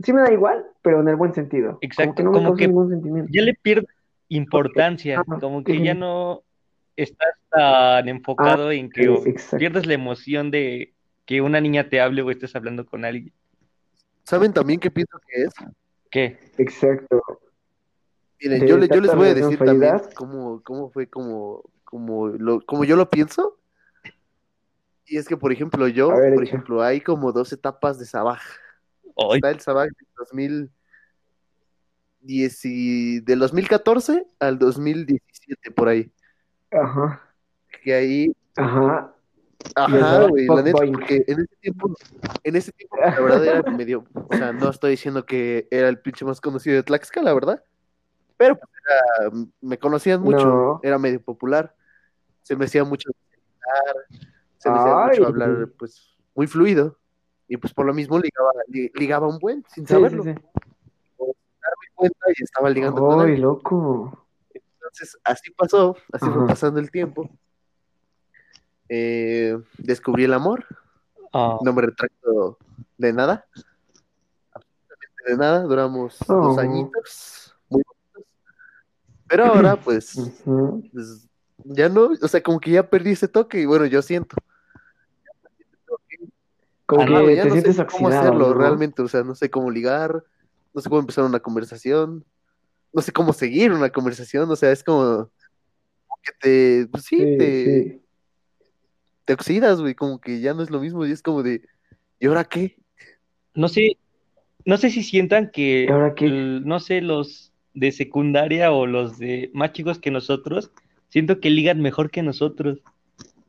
sí me da igual, pero en el buen sentido. Como Exacto, que no me como que ningún sentimiento. Ya le pierde importancia, como que ya no estás tan enfocado en que Sí, pierdes la emoción de que una niña te hable o estés hablando con alguien. ¿Saben también qué pienso que es? ¿Qué? Exacto. Miren, ¿De yo, le- yo les voy a decir también cómo, cómo fue como, como, lo, como yo lo pienso. Y es que, por ejemplo, yo, ver, por ejemplo, hay como dos etapas de Sabaj. Ay, Está el Sabaj del 2010 y- del 2014 al 2017, por ahí. Ajá, Que ahí, ajá. Ajá, güey, la neta, porque en ese tiempo, en ese tiempo, la verdad era medio, o sea, no estoy diciendo que era el pinche más conocido de Tlaxcala, ¿verdad? Pero pues, era, me conocían mucho, No. era medio popular, se me hacía mucho hablar, se me hacía Ay. mucho hablar, pues, muy fluido, y pues por lo mismo ligaba, li- ligaba un buen, sin Sí, saberlo, sí, sí. darme cuenta y estaba ligando con él. loco. Entonces, así pasó, así fue pasando el tiempo. Eh, descubrí el amor, ah, no me retracto de nada, absolutamente de nada, duramos dos Oh. añitos, muy. Pero ahora, pues, pues, ya no, o sea, como que ya perdí ese toque, y bueno, yo siento. Como Ah, que no, ya te no sé sientes cómo oxidado, hacerlo ¿no? realmente, o sea, no sé cómo ligar, no sé cómo empezar una conversación, no sé cómo seguir una conversación, o sea, es como que te, pues sí, Sí, te, sí. te oxidas, güey, como que ya no es lo mismo, y es como de, ¿y ahora qué? no sé, no sé si sientan que, ¿Y ahora qué? el- no sé, los de secundaria o los de más chicos que nosotros, siento que ligan mejor que nosotros.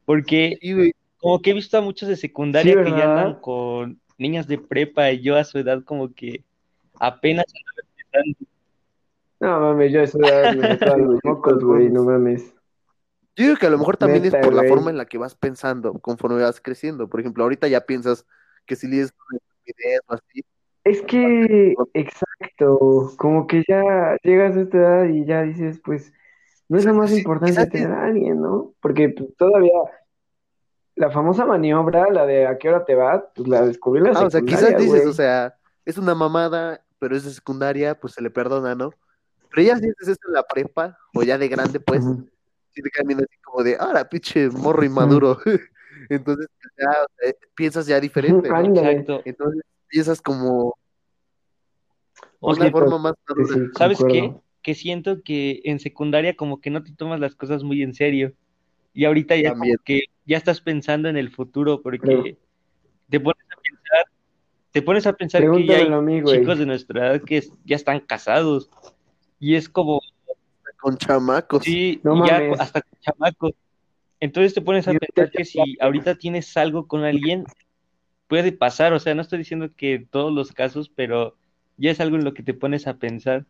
Porque Sí, güey, como que he visto a muchos de secundaria Sí, que ya andan con niñas de prepa y yo a su edad como que apenas. No mames, yo a esa edad me sacaba los mocos, güey, no mames. Yo digo que a lo mejor también Neta, es por la forma en la que vas pensando conforme vas creciendo. Por ejemplo, ahorita ya piensas que si lees videos o así, Es que, exacto, como que ya llegas a esta edad y ya dices, pues, no es lo más Sí, importante tener a alguien, ¿no? Porque pues, todavía la famosa maniobra, la de a qué hora te vas, pues la descubrí en la ah, o sea, quizás dices, o sea, es una mamada, pero es de secundaria, pues se le perdona, ¿no? Pero ya si haces eso en la prepa, o ya de grande, pues, Ujú. sí te quedan viendo así como de, ahora, pinche morro inmaduro. Entonces, pues, ya, o sea, piensas ya diferente. Exacto. Entonces, piensas como O una sea, forma más Sí, madura. sí, ¿Sabes qué? Que siento que en secundaria como que no te tomas las cosas muy en serio. Y ahorita ya como que ya estás pensando en el futuro porque Creo. te pones a pensar, te pones a pensar que ya hay a mí, chicos de nuestra edad que ya están casados. Y es como, Con chamacos. sí, No ya mames. hasta con chamacos. Entonces te pones a Yo pensar que si ahorita tienes algo con alguien, puede pasar. O sea, no estoy diciendo que todos los casos, pero ya es algo en lo que te pones a pensar.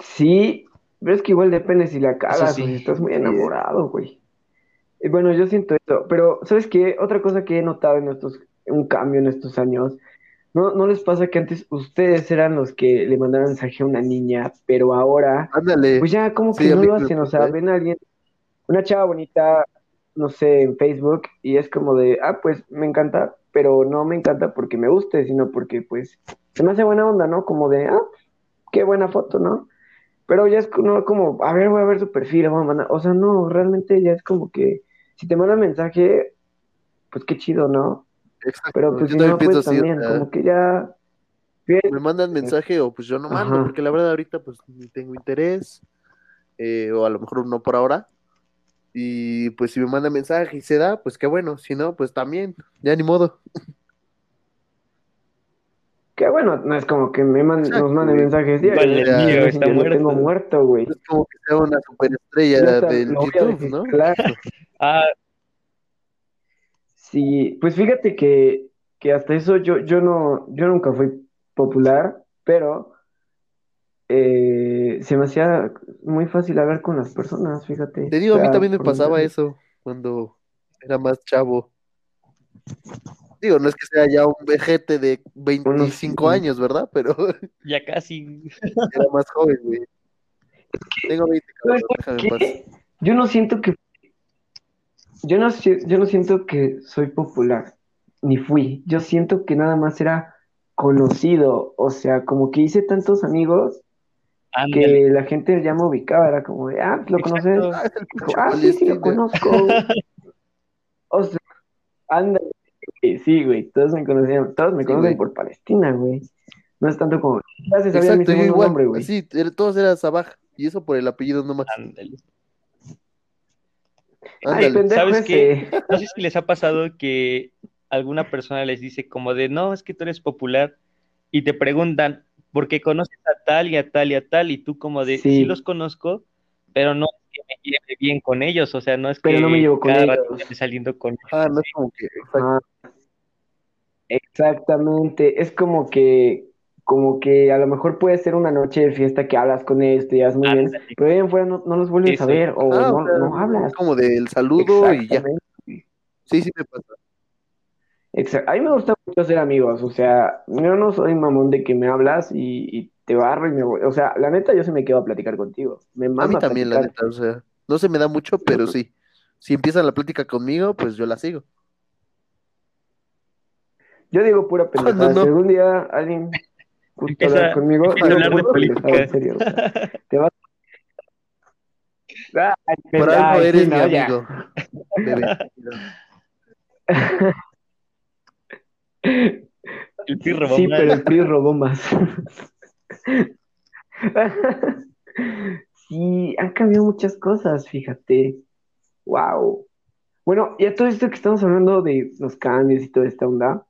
Sí, pero es que igual depende si la cagas sí. o si estás muy enamorado, güey. Y bueno, yo siento eso, pero ¿sabes qué? Otra cosa que he notado en estos, un cambio en estos años, ¿no, no les pasa que antes ustedes eran los que le mandaban mensaje a una niña, pero ahora, Ándale. pues ya como que no lo hacen, o sea, ¿eh? ven a alguien, una chava bonita, no sé, en Facebook, y es como de, ah, pues me encanta, pero no me encanta porque me guste, sino porque pues se me hace buena onda, ¿no? Como de, ah, qué buena foto, ¿no? Pero ya es no como, a ver, voy a ver su perfil, voy a mandar. O sea, no, realmente ya es como que si te mandan mensaje, pues qué chido, ¿no? Exacto. Pero pues Yo si no, pues también, como que ya. Bien, me mandan mensaje o pues yo no mando, Ajá. porque la verdad ahorita pues ni tengo interés, eh, o a lo mejor no por ahora. Y pues si me manda mensaje y se da, pues qué bueno, si no, pues también, ya ni modo. Que bueno, no es como que me man- nos manden mensajes diarios. Vale, mío está yo lo tengo muerto. muerto, güey. Es como que sea una superestrella del YouTube, ¿no? claro. Ah, Sí, pues fíjate que, que hasta eso yo, yo no, yo nunca fui popular, pero eh, se me hacía muy fácil hablar con las personas, fíjate. Te digo, O a mí también me pasaba eso cuando era más chavo. Digo, no es que sea ya un vejete de 25 sí. años, ¿verdad? Pero ya casi. era más joven, güey. Tengo 20, ¿Sabes cabrón, por déjame en paz. qué? Yo no siento que, yo no, yo no siento que soy popular, ni fui. Yo siento que nada más era conocido, o sea, como que hice tantos amigos Ándale. que la gente ya me ubicaba, era como de, ah, ¿lo conoces? Exacto. Ah, ah, sí, sí, lo conozco. O sea, anda, sí, güey, todos me conocían, todos me conocen Sí, güey. por Palestina, güey. No es tanto como. Ya se sabía mi Exacto, segundo igual. nombre, güey. Así, era- todos eran Sabaj. Y eso por el apellido nomás. Ándale. Ay, Ándale. pendejo ¿Sabes ese. qué? No sé si les ha pasado que alguna persona les dice como de, no, es que tú eres popular y te preguntan, ¿por qué conoces a tal y a tal y a tal? Y tú como de, Sí. sí, los conozco, pero no es que me lleve bien con ellos, o sea, no es Pero que no me llevo con cada ellos. esté saliendo con Ah, no es como que. exacto. Ajá. Exactamente. Es como que, como que a lo mejor puede ser una noche de fiesta que hablas con ellos, te llevas muy bien, Ándale. pero ahí en fuera no, no los vuelves a ver o Ah, no, no hablas. Como del saludo y ya. Sí, sí me pasa. A mí me gusta mucho ser amigos, o sea, yo no soy mamón de que me hablas y, y te barro y me voy. O sea, la neta, yo sí me quedo a platicar contigo. Me A mí mama también, la neta. O sea, no se me da mucho, pero sí. Si empiezan la plática conmigo, pues yo la sigo. Yo digo pura pendejada. ¿Cuándo no? Si algún día alguien gusta Empieza- hablar conmigo, empieza a hablar de política. en serio. o sea, te vas. Ay, Por ay, algo sí, eres mi ya. amigo. Bebé. El PRI robó Sí, más. pero el PRI robó más. Sí, han cambiado muchas cosas, fíjate. Wow. Bueno, ya todo esto que estamos hablando de los cambios y toda esta onda,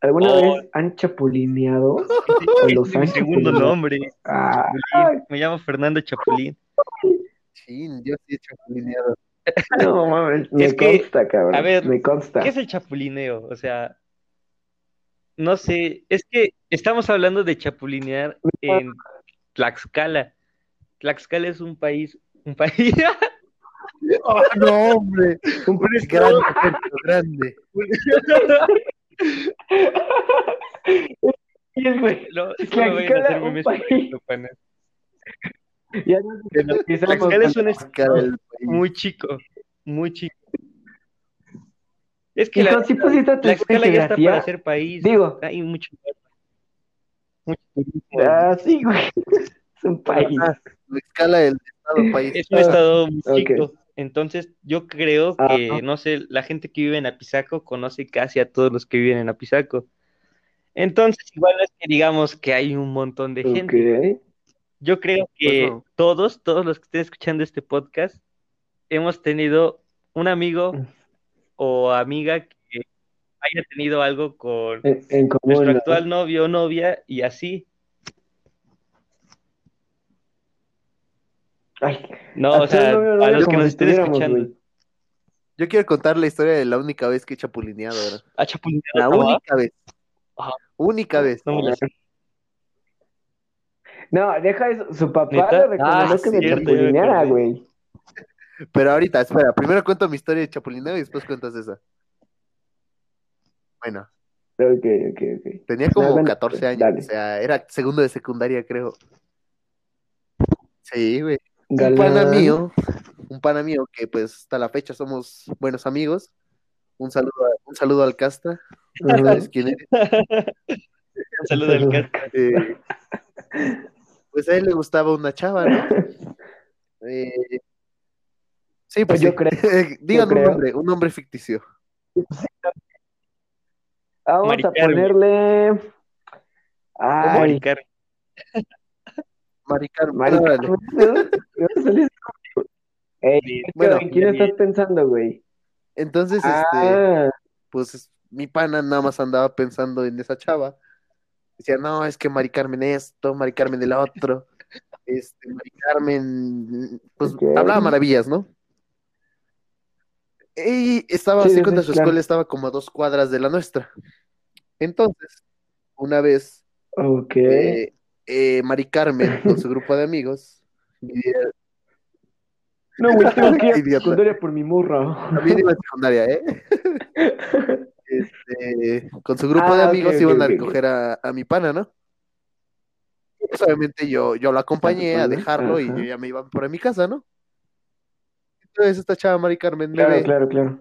¿alguna Oh. vez han chapulineado? Los es mi han segundo chapulineado. nombre. Ah. Me llamo Fernando Chapulín. Chin, yo sí he chapulineado. no mames, me Es que, consta, cabrón. a ver, me consta. ¿Qué es el chapulineo? O sea, no sé, es que estamos hablando de chapulinear en Tlaxcala. Tlaxcala es un país, un país, ¡Oh, no, hombre! Un Grande, grande. Güey. no, Tlaxcala, país. Ya empezamos Tlaxcala es con- un país. muy chico, muy chico. Es que la, Hijo, sí pusiste atención en Tlaxcala ya está para ser país. Digo. Hay mucho, mucho turismo. Ah, sí, güey. Es un país. Ah, la escala del estado país. Es un estado muy ok. chico. Entonces, yo creo que, Ajá. no sé, la gente que vive en Apizaco conoce casi a todos los que viven en Apizaco. Entonces, igual no es que digamos que hay un montón de gente. Ok. Yo creo que Pues no. todos, todos los que estén escuchando este podcast, hemos tenido un amigo o amiga que haya tenido algo con En, en común, nuestro ¿no? actual novio o novia y así. Ay, No, o sea, novio, a los que nos estén escuchando. güey. Yo quiero contar la historia de la única vez que he chapulineado, ¿verdad? ¿Ha chapulineado La única vez. Ajá. Única vez. No. No, deja eso. Su papá ¿Neta? le recomendó Ah, que me cierto, me chapulineara, güey. Pero ahorita, espera, primero cuento mi historia de chapulineo y después cuentas esa. Bueno, Ok, ok, ok. tenía como bueno, 14 años, dale. o sea, era segundo de secundaria, creo. Sí, güey. Un pana mío, un pana mío que pues hasta la fecha somos buenos amigos. Un saludo, a- un saludo al Casta, Ajá. ¿sabes quién eres? Un saludo al Casta. Eh, pues a él le gustaba una chava, ¿no? Eh, sí, pues Yo sí. creo, Digan un creo. nombre, un nombre ficticio. Vamos Mari a Carmen. ponerle. Ay, Mari Carmen. Mari Carmen, Mari órale. Carmen, ¿de dónde- de dónde salió ese- Ey, Bueno, ¿en quién estás pensando, güey? Entonces, este, Ah, pues mi pana nada más andaba pensando en esa chava. Decía, no, es que Mari Carmen esto, Mari Carmen el otro. Este, Mari Carmen, pues hablaba maravillas, ¿no? Y estaba Sí, así sí, su claro. escuela estaba como a dos cuadras de la nuestra. Entonces, una vez, ok. eh, eh, Mari Carmen con su grupo de amigos, No, güey, tengo que ir a secundaria por mi morra. también iba en secundaria, ¿eh? Este, con su grupo Ah, de ok, amigos iban a recoger a, a mi pana, ¿no? Pues obviamente yo, yo lo acompañé a pana, dejarlo y yo ya me iba por mi casa, ¿no? Entonces esta chava Mari Carmen me Claro, ve claro, claro.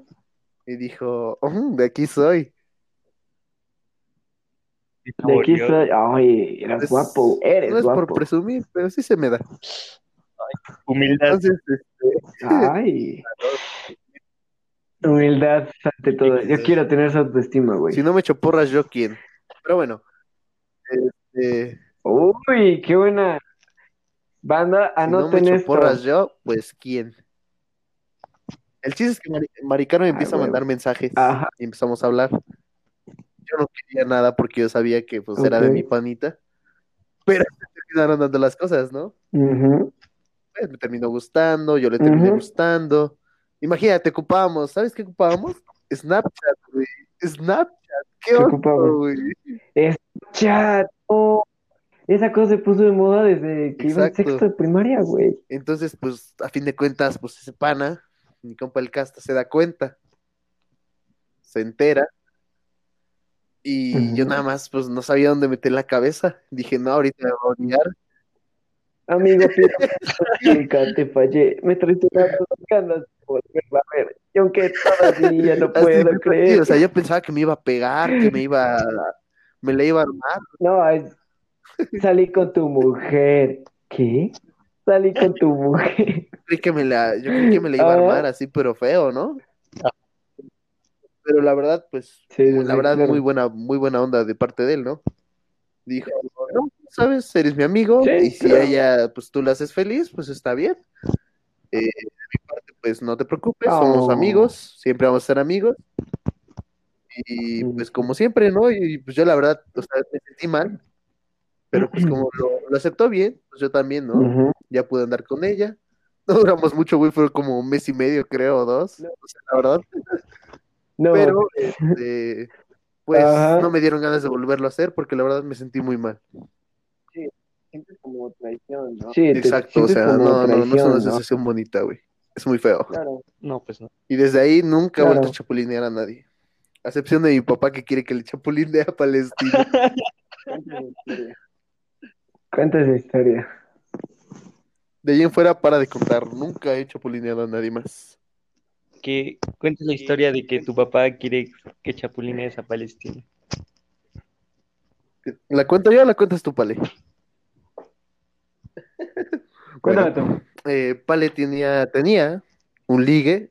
y dijo, "Ujú, de aquí soy. De aquí soy. Ay, eras Es- guapo. Eres no es guapo. por presumir, pero sí se me da. Humildad. Entonces, este, Ay. Humildad ante todo. Yo quiero tener esa autoestima, güey. si no me echo porras, ¿yo quién? Pero bueno, este, Uy, qué buena. Banda, si no me anoten echo esto. porras yo, pues ¿quién? El chiste es que Mari, Mari Carmen empieza a mandar mensajes Ajá. y empezamos a hablar. Yo no quería nada porque yo sabía que pues era de mi panita, pero se terminaron dando las cosas, ¿no? Pues, me terminó gustando, yo le terminé gustando. Imagínate, ocupábamos, ¿sabes qué ocupábamos? Snapchat, güey. Snapchat, qué ¿Qué oso, ocupaban? güey. Chat. oh, esa cosa se puso de moda desde que iba en Exacto. sexto de primaria, güey. Entonces, pues, a fin de cuentas, pues ese pana, mi compa el casta, se da cuenta, se entera, y yo nada más, pues, no sabía dónde meter la cabeza. Dije, no, ahorita me va a odiar. Amigo, nunca te fallé. Me traicionaron las ganas de volverla a ver. Y aunque todavía no puedo creer. O sea, yo pensaba que me iba a pegar, que me iba a- me la iba a armar. No, es- salí con tu mujer. ¿Qué? Salí con tu mujer. Creí que me la, yo creí que me la iba a Ah. armar así, pero feo, ¿no? Pero la verdad, pues, Sí, sí, la sí, verdad, claro. muy buena, muy buena onda de parte de él, ¿no? Dijo, no, sabes, eres mi amigo, Sí, y si claro. a ella, pues tú la haces feliz, pues está bien. Eh, de mi parte, pues no te preocupes, somos amigos, siempre vamos a ser amigos. Y pues como siempre, ¿no? Y pues yo la verdad, o sea, me sentí mal, pero pues como lo, lo aceptó bien, pues yo también, ¿no? Ya pude andar con ella. No duramos mucho, güey, fue como un mes y medio, creo, o dos, o sea, la verdad. No, Pero, este, pues Ajá. no me dieron ganas de volverlo a hacer porque la verdad me sentí muy mal. sientes como traición, ¿no? Sí, Exacto, o sea, no, no, no es una ¿no? sensación bonita, güey. Es muy feo. Claro. No, pues no. Y desde ahí nunca he Claro. vuelto a chapulinear a nadie. A excepción de mi papá que quiere que le chapulinee a Palestina. Cuenta esa historia. De ahí en fuera, para de contar. Nunca he chapulineado a nadie más. Que cuentes la historia de que tu papá quiere que chapulines a Palestina. ¿La cuento yo o la cuentas tú, Pale? Cuéntame Bueno, tú. eh, Pale tenía, tenía un ligue.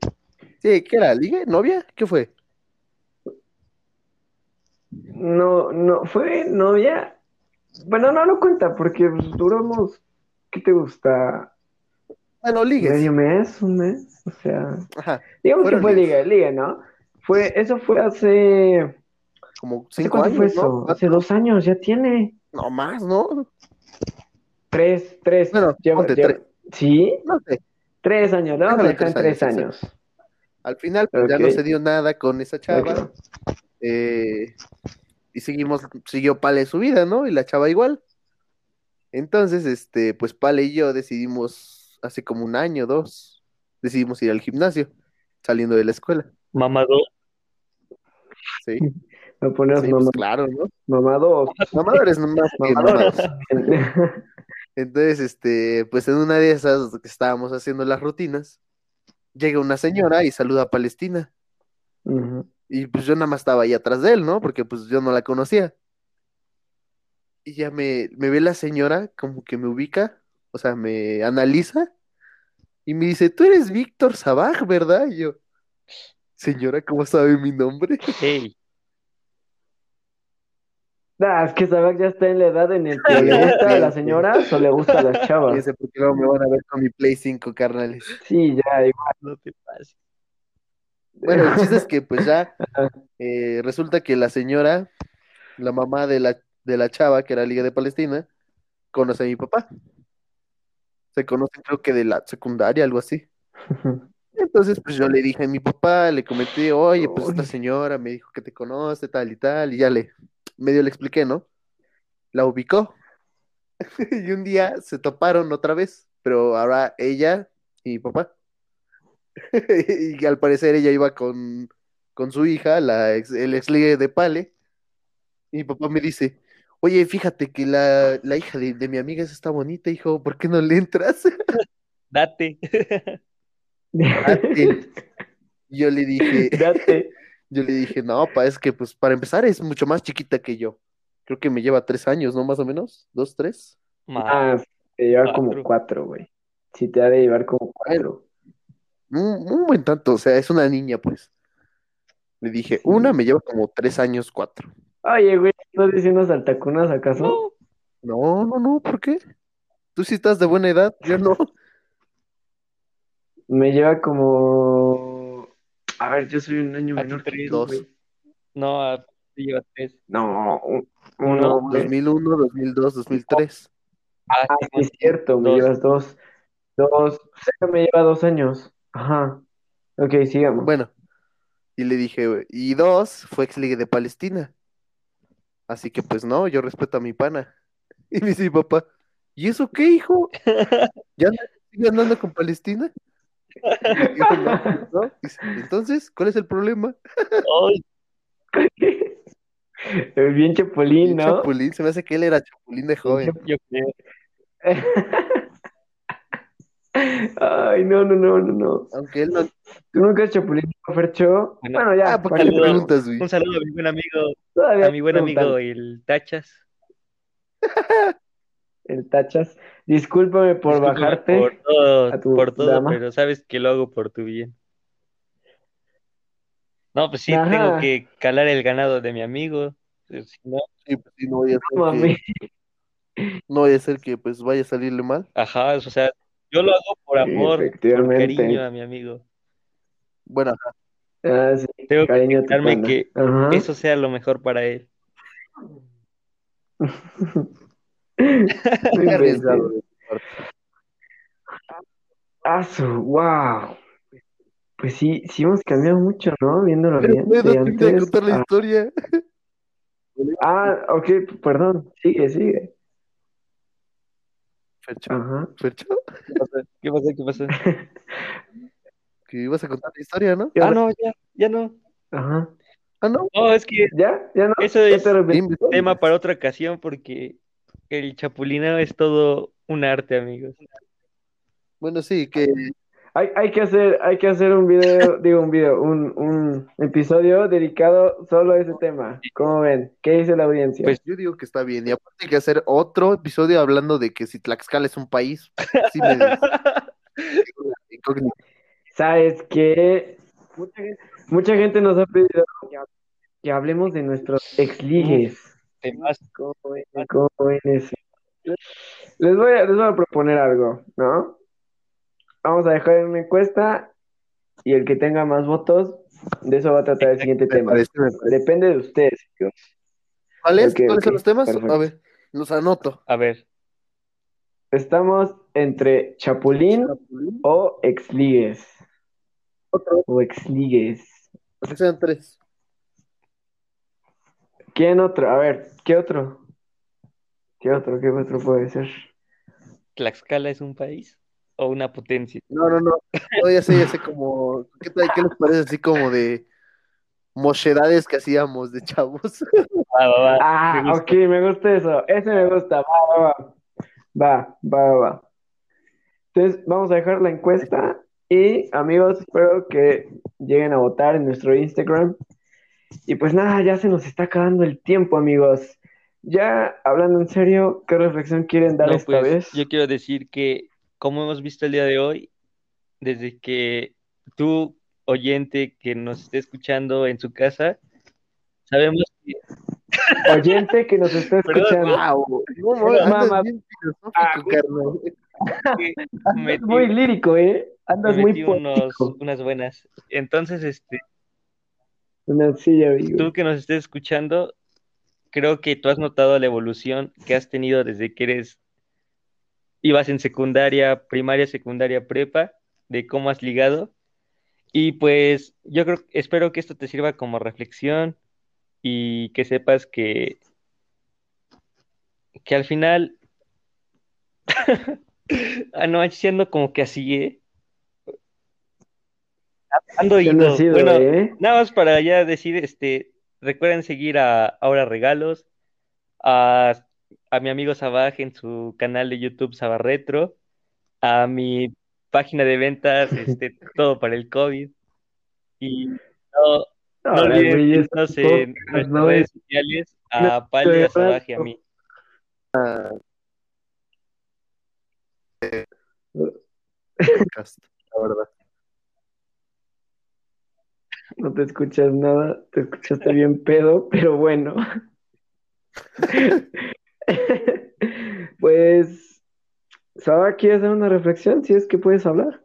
Sí, ¿qué era? ¿Ligue? ¿Novia? ¿Qué fue? No, no, fue novia. Bueno, no lo cuenta porque pues, duramos, ¿qué te gusta? Bueno, ligues. ¿Medio mes? ¿Un mes? O sea, Ajá, digamos que fue liga, liga, ¿no? Fue, eso fue hace, como ¿hace cinco años, fue ¿no? eso? Hace dos años, ya tiene. No más, ¿no? Tres, tres. Bueno, Lleva- ponte lleva- tres. ¿Sí? No sé. Tres años, ¿no? Tres años, años. Al final, pues, ya no se dio nada con esa chava. Eh, y seguimos, siguió Pale su vida, ¿no? Y la chava igual. Entonces, este, pues Pale y yo decidimos, hace como un año, dos, decidimos ir al gimnasio, saliendo de la escuela. Mamado. Sí, Me pones sí, pues claro, ¿no? mamados. Mamadores nomás que Mamadores. mamados. Entonces, este, pues en una de esas que estábamos haciendo las rutinas, llega una señora y saluda a Palestina. Ujú. Y pues yo nada más estaba ahí atrás de él, ¿no? Porque pues yo no la conocía. Y ya me, me ve la señora como que me ubica, o sea, me analiza y me dice, tú eres Víctor Sabaj, ¿verdad? Y yo, señora, ¿cómo sabe mi nombre? Hey, Nah, es que Sabak ya está en la edad en el que le gusta a las señoras o le gusta a las Y chavas. dice, ¿por qué no me van a ver con mi Play 5, carnales? Sí, ya, igual. no te pases. Bueno, el chiste es que pues ya eh, resulta que la señora, la mamá de la, de la chava, que era Liga de Palestina, conoce a mi papá. Se conocen creo que de la secundaria, algo así. Entonces, pues yo le dije a mi papá, le comenté, oye, pues esta señora me dijo que te conoce, tal y tal, y ya le, medio le expliqué, ¿no? La ubicó. Y un día se toparon otra vez, pero ahora ella y mi papá. Y al parecer ella iba con, con su hija, la ex- el ex ligue de Pale, y mi papá me dice, oye, fíjate que la, la hija de, de mi amiga esa está bonita, hijo, ¿por qué no le entras? Date. Date. Yo le dije, Date. Yo le dije, no, pa, es que pues para empezar es mucho más chiquita que yo. Creo que me lleva tres años, ¿no? Más o menos. ¿Dos, tres? Ma- Ah, te lleva Cuatro. como cuatro, güey. Sí, te ha de llevar como cuatro. Un, un buen tanto, o sea, es una niña, pues. Le dije, una me lleva como tres años, cuatro. Oye, güey, ¿estás diciendo saltacunas acaso? No, No, no, no, ¿por qué? Tú sí estás de buena edad, yo no. Me lleva como. A ver, yo soy un año A menor que dos. güey. No, a ti lleva tres. No, un- Uno, uno, güey. 2001, 2002, 2003. Ah, Ah, sí, es cierto, me dos. llevas dos. Dos. Sergio me lleva dos años. Ajá. Ok, sigamos. Bueno, y le dije, y dos, fue ex liga de Palestina. Así que pues no, yo respeto a mi pana. Y me dice mi papá, ¿y eso qué, hijo? ¿Ya anda- sigue andando con Palestina? Y yo, no, no. Dice, Entonces, ¿cuál es el problema? Bien chapulín, ¿no? Chapulín, se me hace que él era Chapulín de joven. yo creo. Ay, no, no, no, no, no. Aunque él no. ¿Tú nunca has chapulín, Fercho? Bueno, Bueno, ya. Ah, ¿por ¿para qué qué le saludo. preguntas, güey? Un saludo a mi buen amigo, Todavía a mi buen amigo el Tachas. El tachas. Discúlpame por Discúlpame bajarte. por todo, a tu por todo, dama. pero sabes que lo hago por tu bien. No, pues sí, Ajá. tengo que calar el ganado de mi amigo. Si no, Sí, pues, sí, no voy a hacer No, que, no voy a hacer que pues vaya a salirle mal. ajá, o sea, yo lo hago por amor, por cariño a mi amigo. Bueno. Ah, sí, Tengo que cariño que Ajá. eso sea lo mejor para él. Tu parte. Ah, su, wow. Pues sí, sí hemos cambiado mucho, ¿no? Viéndolo Pero bien. no de antes contar la a- historia. Ah, ok, perdón. Sigue, sigue. Fercho, Ajá. Fercho, ¿Qué pasó? ¿Qué pasó? ¿Qué pasó? que ibas a contar la historia, ¿no? ¿Qué Ah, no, ya, ya no. Ajá. Ah, no. No, es que ¿Ya? ¿Ya no? Eso ¿Ya es tema para otra ocasión porque el chapulineo es todo un arte, amigos. Bueno, sí, que Hay, hay que hacer, hay que hacer un video, digo un video, un, un episodio dedicado solo a ese tema. ¿Cómo ven? ¿Qué dice la audiencia? Pues- yo digo que está bien. Y aparte hay que hacer otro episodio hablando de que si Tlaxcala es un país. Sí me. ¿Sabes qué? Mucha gente, mucha gente nos ha pedido que, que hablemos de nuestros exligues. Temas. ¿Cómo ven, cómo ven eso? Les voy, a, les voy a proponer algo, ¿no? Vamos a dejar una encuesta y el que tenga más votos, de eso va a tratar el siguiente Me tema. parece, me parece. Depende de ustedes, chicos. ¿Cuáles? Ok, ¿Cuáles ok, son los temas? perfecto. A ver, los anoto. A ver, Estamos entre Chapulín o exligues. O exligues. Que sean tres. ¿Quién otro? A ver, ¿qué otro? ¿Qué otro? ¿Qué otro puede ser? ¿Tlaxcala es un país o una potencia? No, no, no. No, ya sé, ya sé como. ¿Qué, tal- qué les parece así como de mochedades que hacíamos de chavos? Va, va, va. Ah, Me gusta. ok, me gusta eso. Ese me gusta. Va, va, va. Va, va, va, va. Entonces, vamos a dejar la encuesta y, amigos, espero que lleguen a votar en nuestro Instagram. Y pues nada, ya se nos está acabando el tiempo, amigos. Ya hablando en serio, ¿qué reflexión quieren dar No, esta pues vez? yo quiero decir que, como hemos visto el día de hoy, desde que tú, oyente que nos esté escuchando en su casa, sabemos que Oyente que nos está Perdón, escuchando. ¡Wow! No, no, Mamá. Ah, metí- muy lírico, ¿eh? Andas muy unos, unas buenas. Entonces, este, Una silla, amigo. tú que nos estés escuchando, creo que tú has notado la evolución que has tenido desde que eres, ibas en secundaria, primaria, secundaria, prepa, de cómo has ligado. Y pues yo creo, espero que esto te sirva como reflexión y que sepas que, que al final, ah, no, siendo como que así, ¿eh? Ando ¿Qué ido. han sido, Bueno, eh? Nada más para ya decir, este, recuerden seguir a Ahora Regalos, a, a mi amigo Sabaj en su canal de YouTube Sabarretro, a mi página de ventas, este, todo para el COVID. Y no, no olviden seguirnos podcast, en nuestras ¿no? redes sociales, a No, Pali, a de Sabaj y a mí. La verdad. No te escuchas nada, te escuchaste bien pedo, pero bueno. Pues, Saba, ¿quieres hacer una reflexión? Si es que puedes hablar.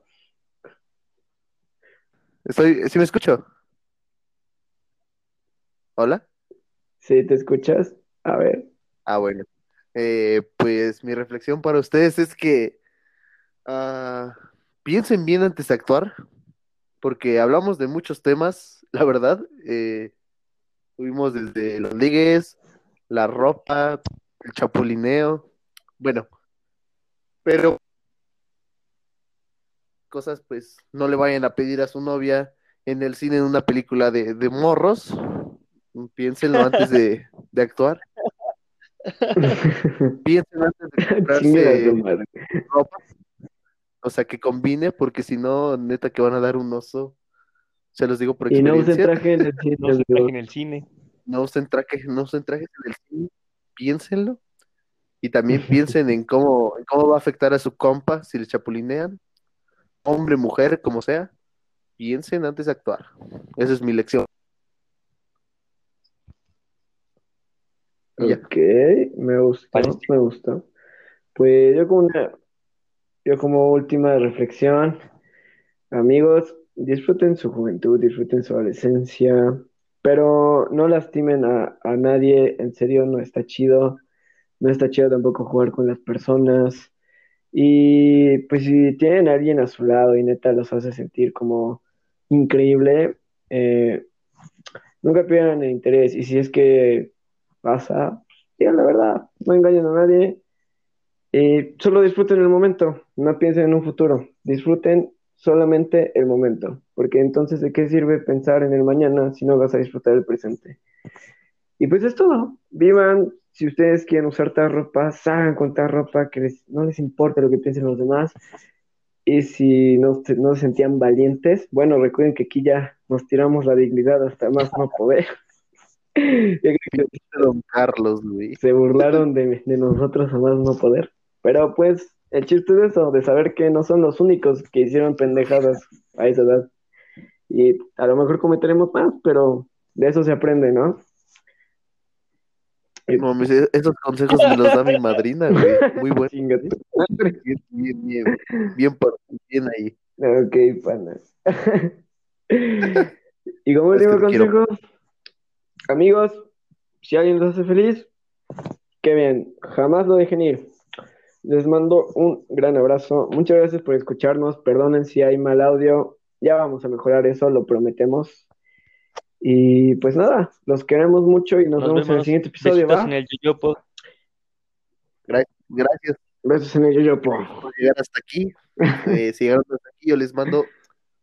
Estoy, ¿sí me escucho? ¿Hola? Sí, ¿te escuchas? A ver. Ah, bueno. Eh, pues mi reflexión para ustedes es que ah, piensen bien antes de actuar, porque hablamos de muchos temas, la verdad. Eh, tuvimos desde los ligues, la ropa, el chapulineo, bueno, pero cosas, pues no le vayan a pedir a su novia en el cine en una película de, de morros. Piénsenlo antes de, de actuar. Piensen antes de comprarse ropa. O sea, que combine, porque si no, neta que van a dar un oso. Se los digo por Y no usen experiencia. traje en el cine, No se amigo. traje en el cine. No usen trajes, no usen trajes en el cine. Piénsenlo. Y también piensen en cómo, en cómo va a afectar a su compa si le chapulinean. Hombre, mujer, como sea. Piensen antes de actuar. Esa es mi lección. Ok, me gustó, Parece. me gustó. Pues yo como una, yo como última reflexión, amigos, disfruten su juventud, disfruten su adolescencia, pero no lastimen a, a nadie, en serio, no está chido, no está chido tampoco jugar con las personas. Y pues si tienen a alguien a su lado y neta los hace sentir como increíble, eh, nunca pierdan el interés. Y si es que pasa, digan la verdad, no engañen a nadie. Y solo disfruten el momento, no piensen en un futuro, disfruten solamente el momento, porque entonces ¿de qué sirve pensar en el mañana si no vas a disfrutar el presente? Y pues es todo, vivan, si ustedes quieren usar tal ropa, salgan con tal ropa, que les- no les importa lo que piensen los demás. Y si no, se- no se sentían valientes, bueno, recuerden que aquí ya nos tiramos la dignidad hasta más no poder. Carlos, se burlaron de, de nosotros a más no poder. Pero pues el chiste es eso, de saber que no son los únicos que hicieron pendejadas a esa edad. Y a lo mejor cometeremos más, pero de eso se aprende, ¿no? No e- esos consejos me los da mi madrina, güey. Muy bueno. Bien, bien, bien, bien, por- bien ahí. Ok, pana. Y como que último consejo, amigos, si alguien los hace feliz, qué bien, jamás lo dejen ir. Les mando un gran abrazo. Muchas gracias por escucharnos. Perdonen si hay mal audio. Ya vamos a mejorar eso, lo prometemos. Y pues nada, los queremos mucho y nos, Nos vemos en el siguiente episodio, ¿va? en el yoyopo. Gracias Besos en el yoyopo. por llegar hasta aquí. Eh, si llegaron hasta aquí, yo les mando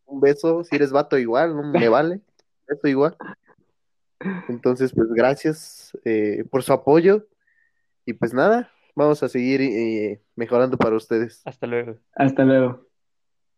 un beso. Si eres vato, igual, no me vale. Beso igual. Entonces, pues gracias eh, por su apoyo. Y pues nada, vamos a seguir eh, mejorando para ustedes. Hasta luego. Hasta luego.